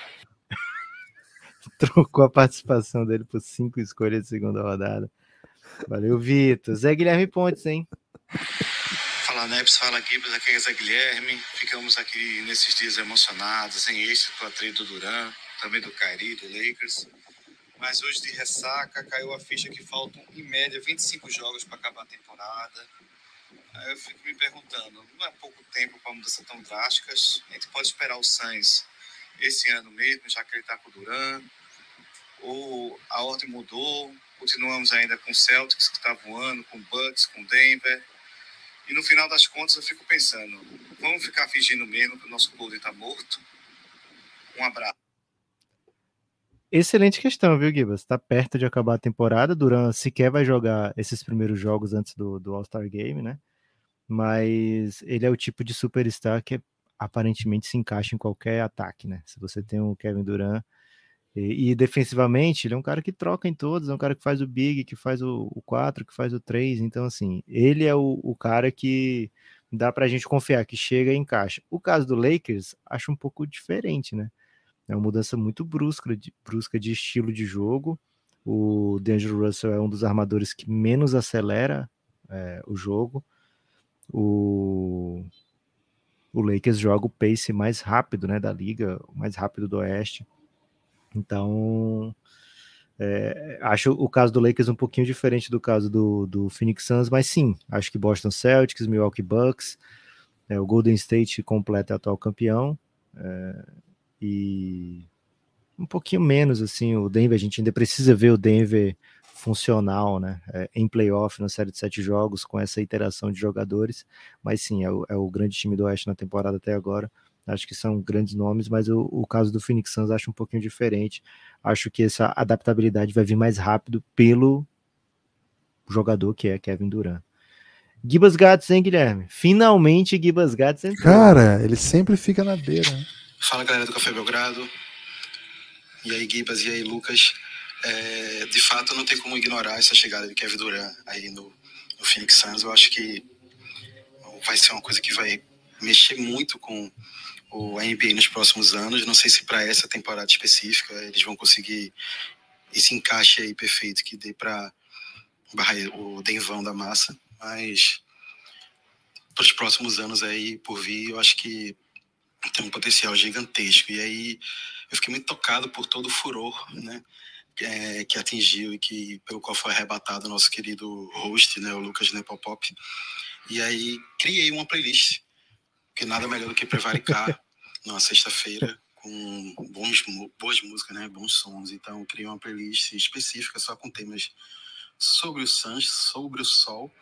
Trocou a participação dele por cinco escolhas de segunda rodada. Valeu, Vitor. Zé Guilherme Pontes, hein? Fala Neps, fala Gibbs, aqui é Zé Guilherme. Ficamos aqui nesses dias emocionados, em com a trade do Duran também do Kairi, do Lakers. Mas hoje de ressaca caiu a ficha que faltam, em média, 25 jogos para acabar a temporada. Aí eu fico me perguntando, não é pouco tempo para mudanças tão drásticas? A gente pode esperar o Sainz esse ano mesmo, já que ele está com o Duran? Ou a ordem mudou? Continuamos ainda com o Celtics, que está voando, com o Bucks, com o Denver. E no final das contas eu fico pensando, vamos ficar fingindo mesmo que o nosso Golden está morto? Um abraço. Excelente questão, viu, Gibas? Está perto de acabar a temporada. Duran sequer vai jogar esses primeiros jogos antes do, do All-Star Game, né? Mas ele é o tipo de superstar que aparentemente se encaixa em qualquer ataque, né? Se você tem o Kevin Durant e, e, defensivamente, ele é um cara que troca em todos, é um cara que faz o big, que faz o, o 4, que faz o 3. Então, assim, ele é o, o cara que dá pra gente confiar, que chega e encaixa. O caso do Lakers, acho um pouco diferente, né? É uma mudança muito brusca de, brusca de estilo de jogo. O D'Angelo Russell é um dos armadores que menos acelera é, o jogo. O, o Lakers joga o pace mais rápido né, da liga, o mais rápido do Oeste. Então, é, acho o caso do Lakers um pouquinho diferente do caso do, do Phoenix Suns, mas sim, acho que Boston Celtics, Milwaukee Bucks, é, o Golden State completa atual campeão. É, e um pouquinho menos assim o Denver. A gente ainda precisa ver o Denver funcional, né? É, em playoff na série de sete jogos com essa interação de jogadores. Mas sim, é o, é o, grande time do Oeste na temporada até agora. Acho que são grandes nomes, mas o, o caso do Phoenix Suns acho um pouquinho diferente. Acho que essa adaptabilidade vai vir mais rápido pelo jogador que é Kevin Durant. Gibas Gats, hein, Guilherme? Finalmente Gibas Gats entrou. Cara, ele sempre fica na beira. Né? Fala galera do Café Belgrado. E aí, Gibas, e aí, Lucas. É, de fato, não tem como ignorar essa chegada de Kevin Durant aí no, no Phoenix Suns. Eu acho que vai ser uma coisa que vai mexer muito com o NBA nos próximos anos. Não sei se para essa temporada específica eles vão conseguir esse encaixe aí perfeito que dê para o Denvão da massa. Mas para os próximos anos aí por vir, eu acho que tem um potencial gigantesco. E aí eu fiquei muito tocado por todo o furor, né? É, que atingiu e que pelo qual foi arrebatado o nosso querido host, né, o Lucas Nepopop. E aí criei uma playlist, que nada melhor do que prevaricar numa sexta-feira com bons, boas músicas, né, bons sons. Então criei uma playlist específica só com temas sobre o Sanches, sobre o Sol.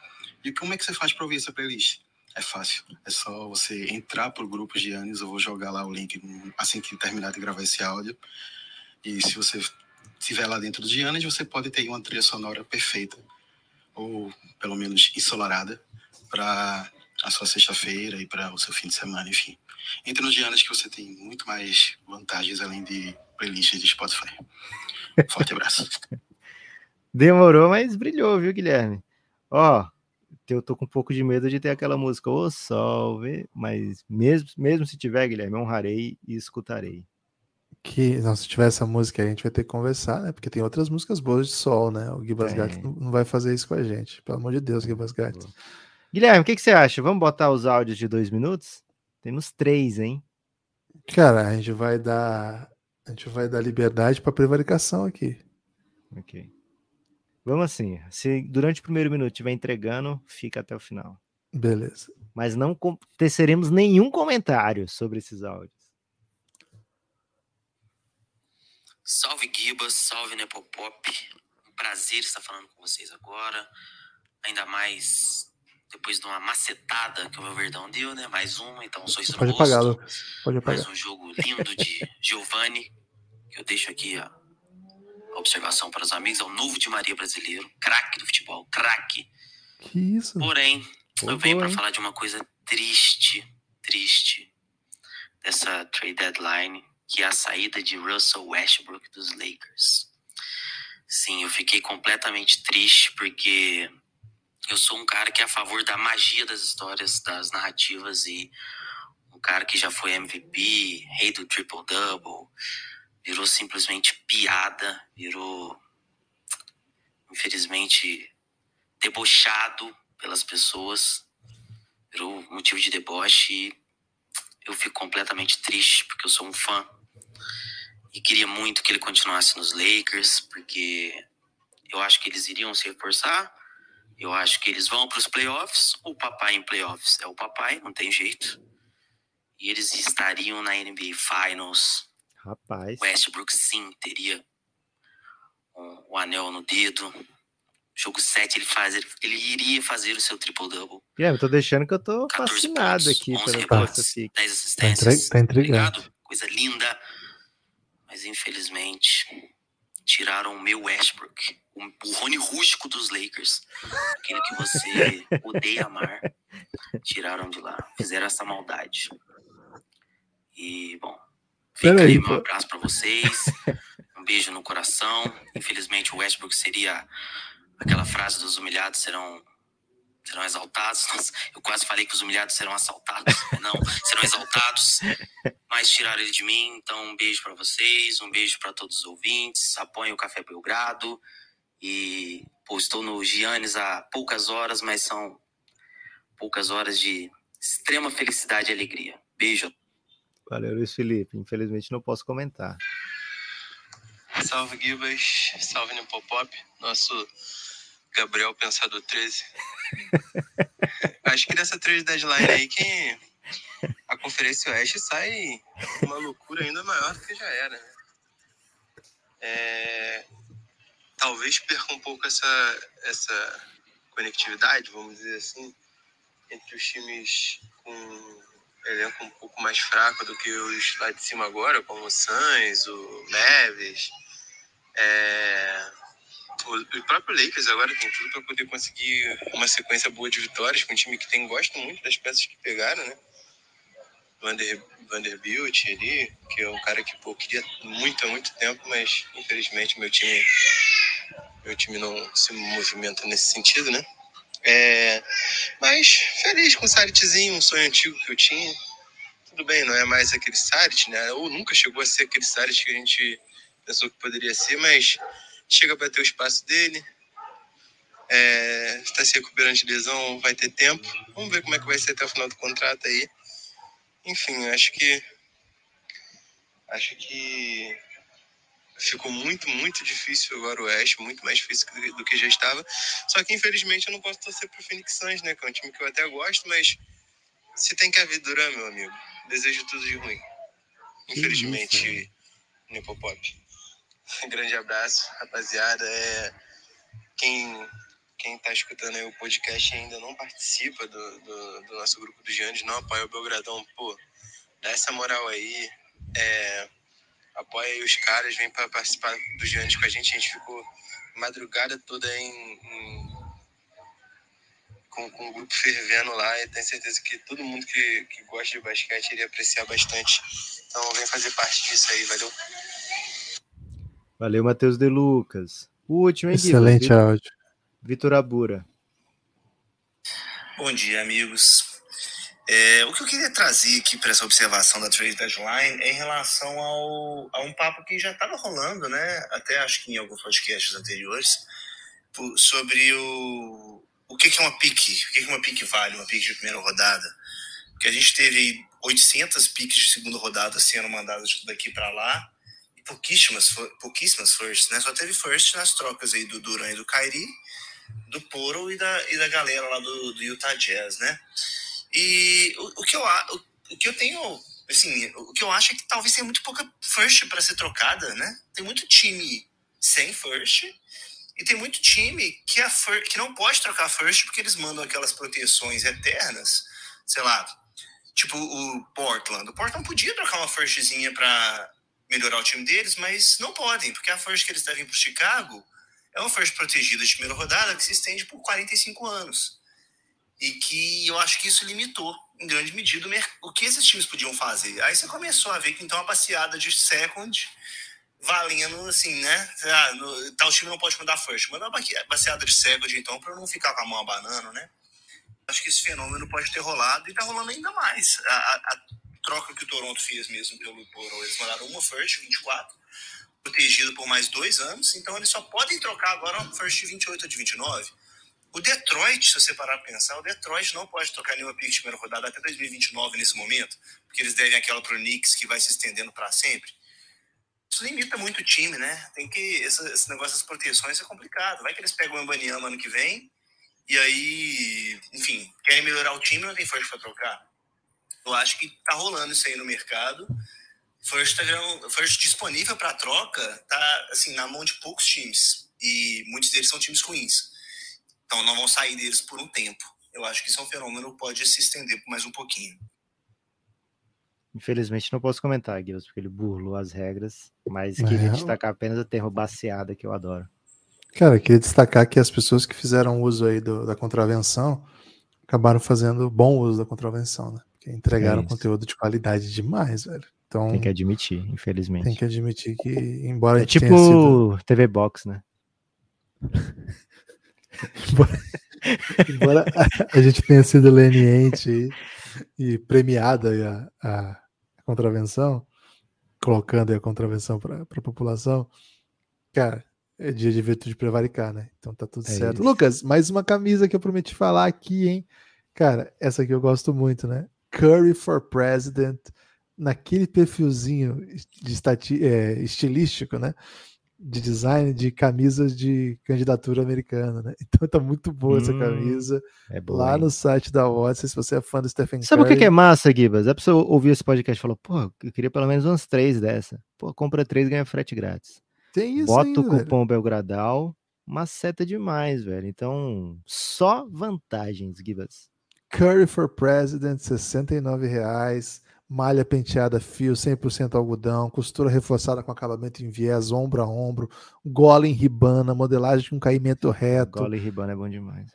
E como é que você faz para ouvir essa playlist? É fácil. É só você entrar pro grupo de Anis. Eu vou jogar lá o link assim que terminar de gravar esse áudio. E se você estiver lá dentro do Giannis, você pode ter uma trilha sonora perfeita, ou pelo menos ensolarada, para a sua sexta-feira e para o seu fim de semana, enfim. Entre no Giannis que você tem muito mais vantagens além de playlists de Spotify. Forte abraço. Demorou, mas brilhou, viu, Guilherme? Ó, eu tô com um pouco de medo de ter aquela música, ô salve, mas mesmo, mesmo se tiver, Guilherme, honrarei e escutarei. Que, não, se tiver essa música aí, a gente vai ter que conversar, né? Porque tem outras músicas boas de sol, né? O Gibas Gato não vai fazer isso com a gente. Pelo amor de Deus, Gibas Gato. Guilherme, o que, que você acha? Vamos botar os áudios de dois minutos? Temos três, hein? Cara, a gente vai dar. A gente vai dar liberdade para prevaricação aqui. Ok. Vamos assim. Se durante o primeiro minuto estiver entregando, fica até o final. Beleza. Mas não teceremos nenhum comentário sobre esses áudios. Salve Gibas, salve Nepopop. Um prazer estar falando com vocês agora. Ainda mais depois de uma macetada que o meu Verdão deu, né? Mais uma, então sou isso Pode apagar, Pode apagar. Mais um jogo lindo de Giovanni, que eu deixo aqui a observação para os amigos, é o novo de Maria brasileiro, craque do futebol, craque. Que isso? Porém, eu venho para falar de uma coisa triste, triste dessa trade deadline, que é a saída de Russell Westbrook dos Lakers. Sim, eu fiquei completamente triste porque eu sou um cara que é a favor da magia das histórias, das narrativas e um cara que já foi MVP, rei do triple double, virou simplesmente piada, virou, infelizmente, debochado pelas pessoas, virou motivo de deboche e eu fico completamente triste porque eu sou um fã e queria muito que ele continuasse nos Lakers, porque eu acho que eles iriam se reforçar. Eu acho que eles vão para os playoffs. O papai em playoffs é o papai, não tem jeito. E eles estariam na NBA Finals. Rapaz. Westbrook sim teria um, o anel no dedo. Jogo 7 ele faz, ele, ele iria fazer o seu triple-double. Guilherme, tô deixando que eu tô fascinado pontos, aqui pela rebotes, 10 tá assistências. Tá, intrigado. Coisa linda. Mas infelizmente tiraram o meu Westbrook, o, Rony rústico dos Lakers, aquele que você odeia amar. Tiraram de lá, fizeram essa maldade. E, bom, fica aí, um abraço para vocês, um beijo no coração. Infelizmente, o Westbrook seria aquela frase dos humilhados serão serão exaltados. Nossa, eu quase falei que os humilhados serão assaltados. Não, serão exaltados. Mas tiraram ele de mim. Então, um beijo para vocês, um beijo para todos os ouvintes. Apoiem o Café Belgrado. E pô, estou no Giannis há poucas horas, mas são poucas horas de extrema felicidade e alegria. Beijo. Valeu, Luiz Felipe. Infelizmente não posso comentar. Salve, Gibas. Salve, Nepopop. Nosso Gabriel Pensador 13. Acho que dessa trade deadline aí, quem a Conferência Oeste sai uma loucura ainda maior do que já era. Né? É... Talvez perca um pouco essa, essa conectividade, vamos dizer assim, entre os times com elenco um pouco mais fraco do que os lá de cima agora, como o Suns, o Neves. É o próprio Lakers agora tem tudo para poder conseguir uma sequência boa de vitórias com um time que tem gosto muito das peças que pegaram, né? Vander, Vanderbilt ali, que é um cara que pô, queria muito há muito tempo, mas infelizmente meu time meu time não se movimenta nesse sentido, né? É, mas feliz com o Saritzinho, um sonho antigo que eu tinha. Tudo bem, não é mais aquele Sarit, né? Ou nunca chegou a ser aquele Sarit que a gente pensou que poderia ser, mas chega para ter o espaço dele. É, está se recuperando de lesão, vai ter tempo. Vamos ver como é que vai ser até o final do contrato aí. Enfim, acho que acho que ficou muito, muito difícil agora o Oeste, muito mais difícil do que já estava. Só que infelizmente eu não posso torcer pro Phoenix Suns, né? Que é um time que eu até gosto, mas se tem que haver Duran, meu amigo, desejo tudo de ruim. Infelizmente, Nepopop. Grande abraço, rapaziada. É, quem, quem tá escutando o podcast ainda não participa do, do, do nosso grupo do Giannis, não apoia o Belgradão, pô, dá essa moral aí. É, apoia aí os caras, vem para participar do Giannis com a gente. A gente ficou madrugada toda em, em com, com, o grupo fervendo lá e tenho certeza que todo mundo que, que gosta de basquete iria apreciar bastante. Então vem fazer parte disso aí, valeu? Valeu, Matheus De Lucas. O último, hein, Excelente Vitor, áudio. Vitor Abura. Bom dia, amigos. É, o que eu queria trazer aqui para essa observação da trade deadline é em relação ao, a um papo que já estava rolando, né? Até acho que em alguns podcasts anteriores, por, sobre o, o que, que é uma pique, o que, que uma pique vale, uma pique de primeira rodada. Porque a gente teve 800 piques de segunda rodada sendo mandadas daqui para lá pouquíssimas, pouquíssimas firsts, né? Só teve first nas trocas aí do Duran e do Kyrie, do Poro e da, e da galera lá do, do Utah Jazz, né? E o, o, que eu, o, o que eu tenho, assim, o que eu acho é que talvez tenha muito pouca first para ser trocada, né? Tem muito time sem first e tem muito time que, a first, que não pode trocar first porque eles mandam aquelas proteções eternas, sei lá, tipo o Portland. O Portland podia trocar uma firstzinha para melhorar o time deles, mas não podem, porque a first que eles devem para Chicago é uma first protegida de primeira rodada que se estende por 45 anos e que eu acho que isso limitou, em grande medida, o que esses times podiam fazer. Aí você começou a ver que então a passeada de second valendo assim, né? Ah, no, tal time não pode mandar first. Manda uma passeada de second, então, para não ficar com a mão abanando, né? Acho que esse fenômeno pode ter rolado e tá rolando ainda mais. A, a troca que o Toronto fez mesmo pelo Poro, eles mandaram uma first, 24, protegido por mais dois anos, então eles só podem trocar agora uma first de 28 ou de 29. O Detroit, se você parar para pensar, o Detroit não pode trocar nenhuma pick de primeira rodada até 2029 nesse momento, porque eles devem aquela pro Knicks que vai se estendendo para sempre. Isso limita muito o time, né? Tem que esse, esse negócio das proteções é complicado. Vai que eles pegam o Embanyama ano que vem e aí, enfim, querem melhorar o time, não tem força para trocar. Eu acho que tá rolando isso aí no mercado. First, first disponível para troca tá assim na mão de poucos times e muitos deles são times ruins. Então não vão sair deles por um tempo. Eu acho que isso é um fenômeno que pode se estender por mais um pouquinho. Infelizmente não posso comentar, Guilherme, porque ele burlou as regras, mas queria é. destacar apenas a termo baseada que eu adoro. Cara, queria destacar que as pessoas que fizeram uso aí do, da contravenção acabaram fazendo bom uso da contravenção, né? Entregaram é conteúdo de qualidade demais, velho. Então, tem que admitir, infelizmente. Tem que admitir que, embora é tipo sido... TV Box, né? embora, embora a, gente tenha sido leniente e, e premiada a, a, a, contravenção, colocando a contravenção para a população, cara, é dia de virtude prevaricar, né? Então tá tudo é certo. Isso. Lucas, mais uma camisa que eu prometi falar aqui, hein? Cara, essa aqui eu gosto muito, né? Curry for President, naquele perfilzinho de estati é, estilístico, né? de design de camisas de candidatura americana, né? Então tá muito boa hum, essa camisa. É boa, lá hein? no site da Watson, se você é fã do Stephen Sabe Curry. o que é massa, Gibas? A pessoa ouvir esse podcast e falou, pô, eu queria pelo menos umas três dessa. Pô, compra três e ganha frete grátis. Tem isso Bota ainda, o cupom velho. Belgradal, maceta demais, velho. Então, só vantagens, Gibas. Curry for President, 69 reais malha penteada fio, 100% algodão, costura reforçada com acabamento em viés, ombro a ombro, gola em ribana, modelagem com caimento reto. Gola em ribana é bom demais.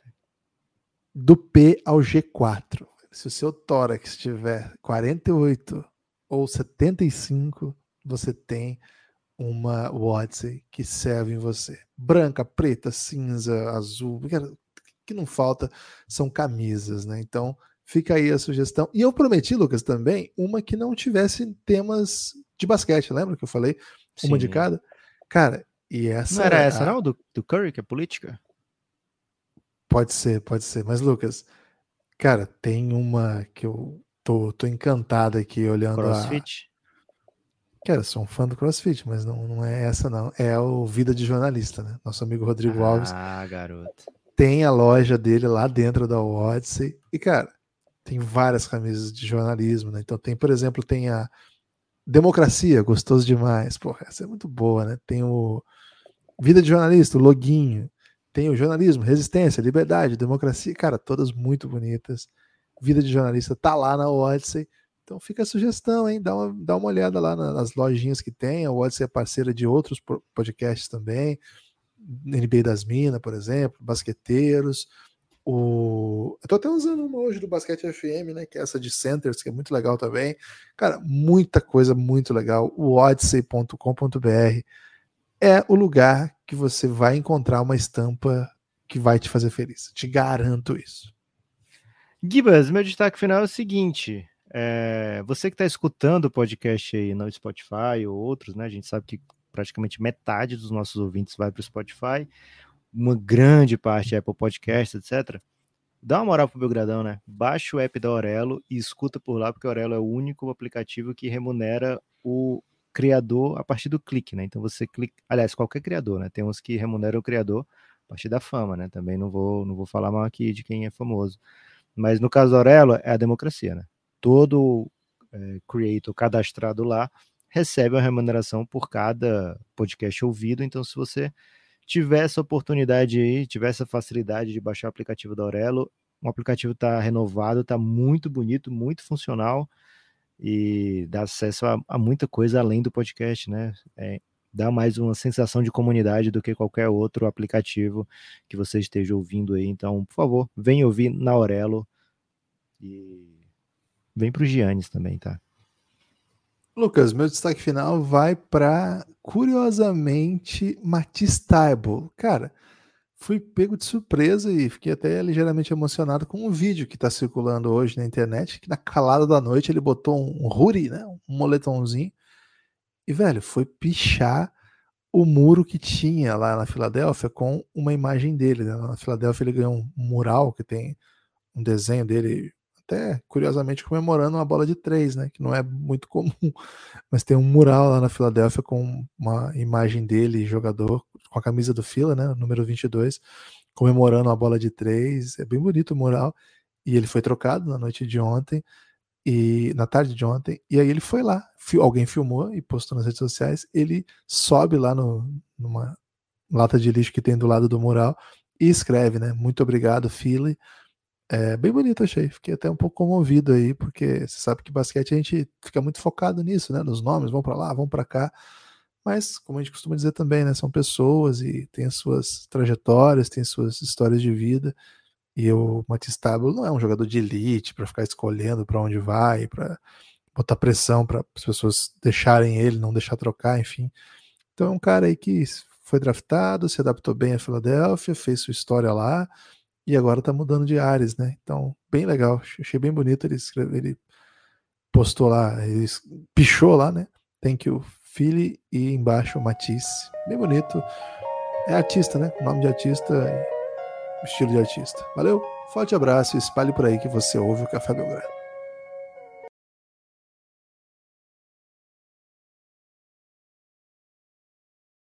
Do P ao G4. Se o seu tórax tiver 48 ou 75, você tem uma Watson que serve em você. Branca, preta, cinza, azul, que não falta são camisas, né? Então, Fica aí a sugestão. E eu prometi, Lucas, também, uma que não tivesse temas de basquete, lembra que eu falei? Sim. Uma de cada? Cara, e essa. Não era é essa, a... não? Do, do Curry, que é política? Pode ser, pode ser. Mas, Lucas, cara, tem uma que eu tô, tô encantado aqui olhando Crossfit? A... Cara, sou um fã do CrossFit, mas não, não é essa, não. É o Vida de Jornalista, né? Nosso amigo Rodrigo ah, Alves. Ah, garoto. Tem a loja dele lá dentro da Odyssey. E, cara, tem várias camisas de jornalismo, né? Então tem, por exemplo, tem a Democracia, gostoso demais. Porra, essa é muito boa, né? Tem o Vida de Jornalista, o loguinho. Tem o jornalismo, resistência, liberdade, democracia, cara, todas muito bonitas. Vida de jornalista tá lá na Odyssey. Então fica a sugestão, hein? Dá uma, dá uma olhada lá nas lojinhas que tem. A Odyssey é parceira de outros podcasts também. NBA das Minas, por exemplo, Basqueteiros. O... Eu tô até usando uma hoje do Basquete FM, né? Que é essa de Centers, que é muito legal também. Cara, muita coisa muito legal. O odyssey.com.br é o lugar que você vai encontrar uma estampa que vai te fazer feliz. Te garanto isso. Gibas, meu destaque final é o seguinte: é, você que está escutando o podcast aí no Spotify ou outros, né? A gente sabe que praticamente metade dos nossos ouvintes vai para o Spotify uma grande parte é Apple Podcast, etc. Dá uma moral pro Belgradão, né? Baixa o app da Aurelo e escuta por lá, porque o Aurelo é o único aplicativo que remunera o criador a partir do clique, né? Então você clica, aliás, qualquer criador, né? Tem uns que remuneram o criador a partir da fama, né? Também não vou, não vou falar mal aqui de quem é famoso. Mas no caso do Aurelo, é a democracia, né? Todo é, creator cadastrado lá recebe uma remuneração por cada podcast ouvido. Então, se você tiver essa oportunidade aí, tiver essa facilidade de baixar o aplicativo da Aurelo, o aplicativo está renovado, está muito bonito, muito funcional e dá acesso a, a, muita coisa além do podcast, né? É, dá mais uma sensação de comunidade do que qualquer outro aplicativo que você esteja ouvindo aí. Então, por favor, vem ouvir na Aurelo e vem para o Giannis também, tá? Lucas, meu destaque final vai para, curiosamente, Matisse Taibo. Cara, fui pego de surpresa e fiquei até ligeiramente emocionado com um vídeo que está circulando hoje na internet, que na calada da noite ele botou um ruri, né, um moletomzinho, e, velho, foi pichar o muro que tinha lá na Filadélfia com uma imagem dele. Né? Na Filadélfia ele ganhou um mural que tem um desenho dele até curiosamente comemorando uma bola de três, né? Que não é muito comum, mas tem um mural lá na Filadélfia com uma imagem dele, jogador, com a camisa do Fila, né? Número 22, comemorando a bola de três. É bem bonito o mural. E ele foi trocado na noite de ontem e na tarde de ontem. E aí ele foi lá, alguém filmou e postou nas redes sociais. Ele sobe lá no, numa lata de lixo que tem do lado do mural e escreve, né? Muito obrigado, Philly é bem bonito, achei. Fiquei até um pouco comovido aí, porque você sabe que basquete a gente fica muito focado nisso, né? Nos nomes, vão para lá, vão para cá. Mas, como a gente costuma dizer também, né? São pessoas e têm as suas trajetórias, têm suas histórias de vida. E o Matisse Tablo não é um jogador de elite para ficar escolhendo para onde vai, para botar pressão para as pessoas deixarem ele, não deixar trocar, enfim. Então é um cara aí que foi draftado, se adaptou bem à Filadélfia, fez sua história lá e agora tá mudando de áreas, né? Então, bem legal. Achei bem bonito ele escrever, ele postou lá, ele pichou lá, né? Thank you, Philly e embaixo Matisse. Bem bonito. É artista, né? Nome de artista estilo de artista. Valeu, forte abraço espalhe por aí que você ouve o Café Belgrado.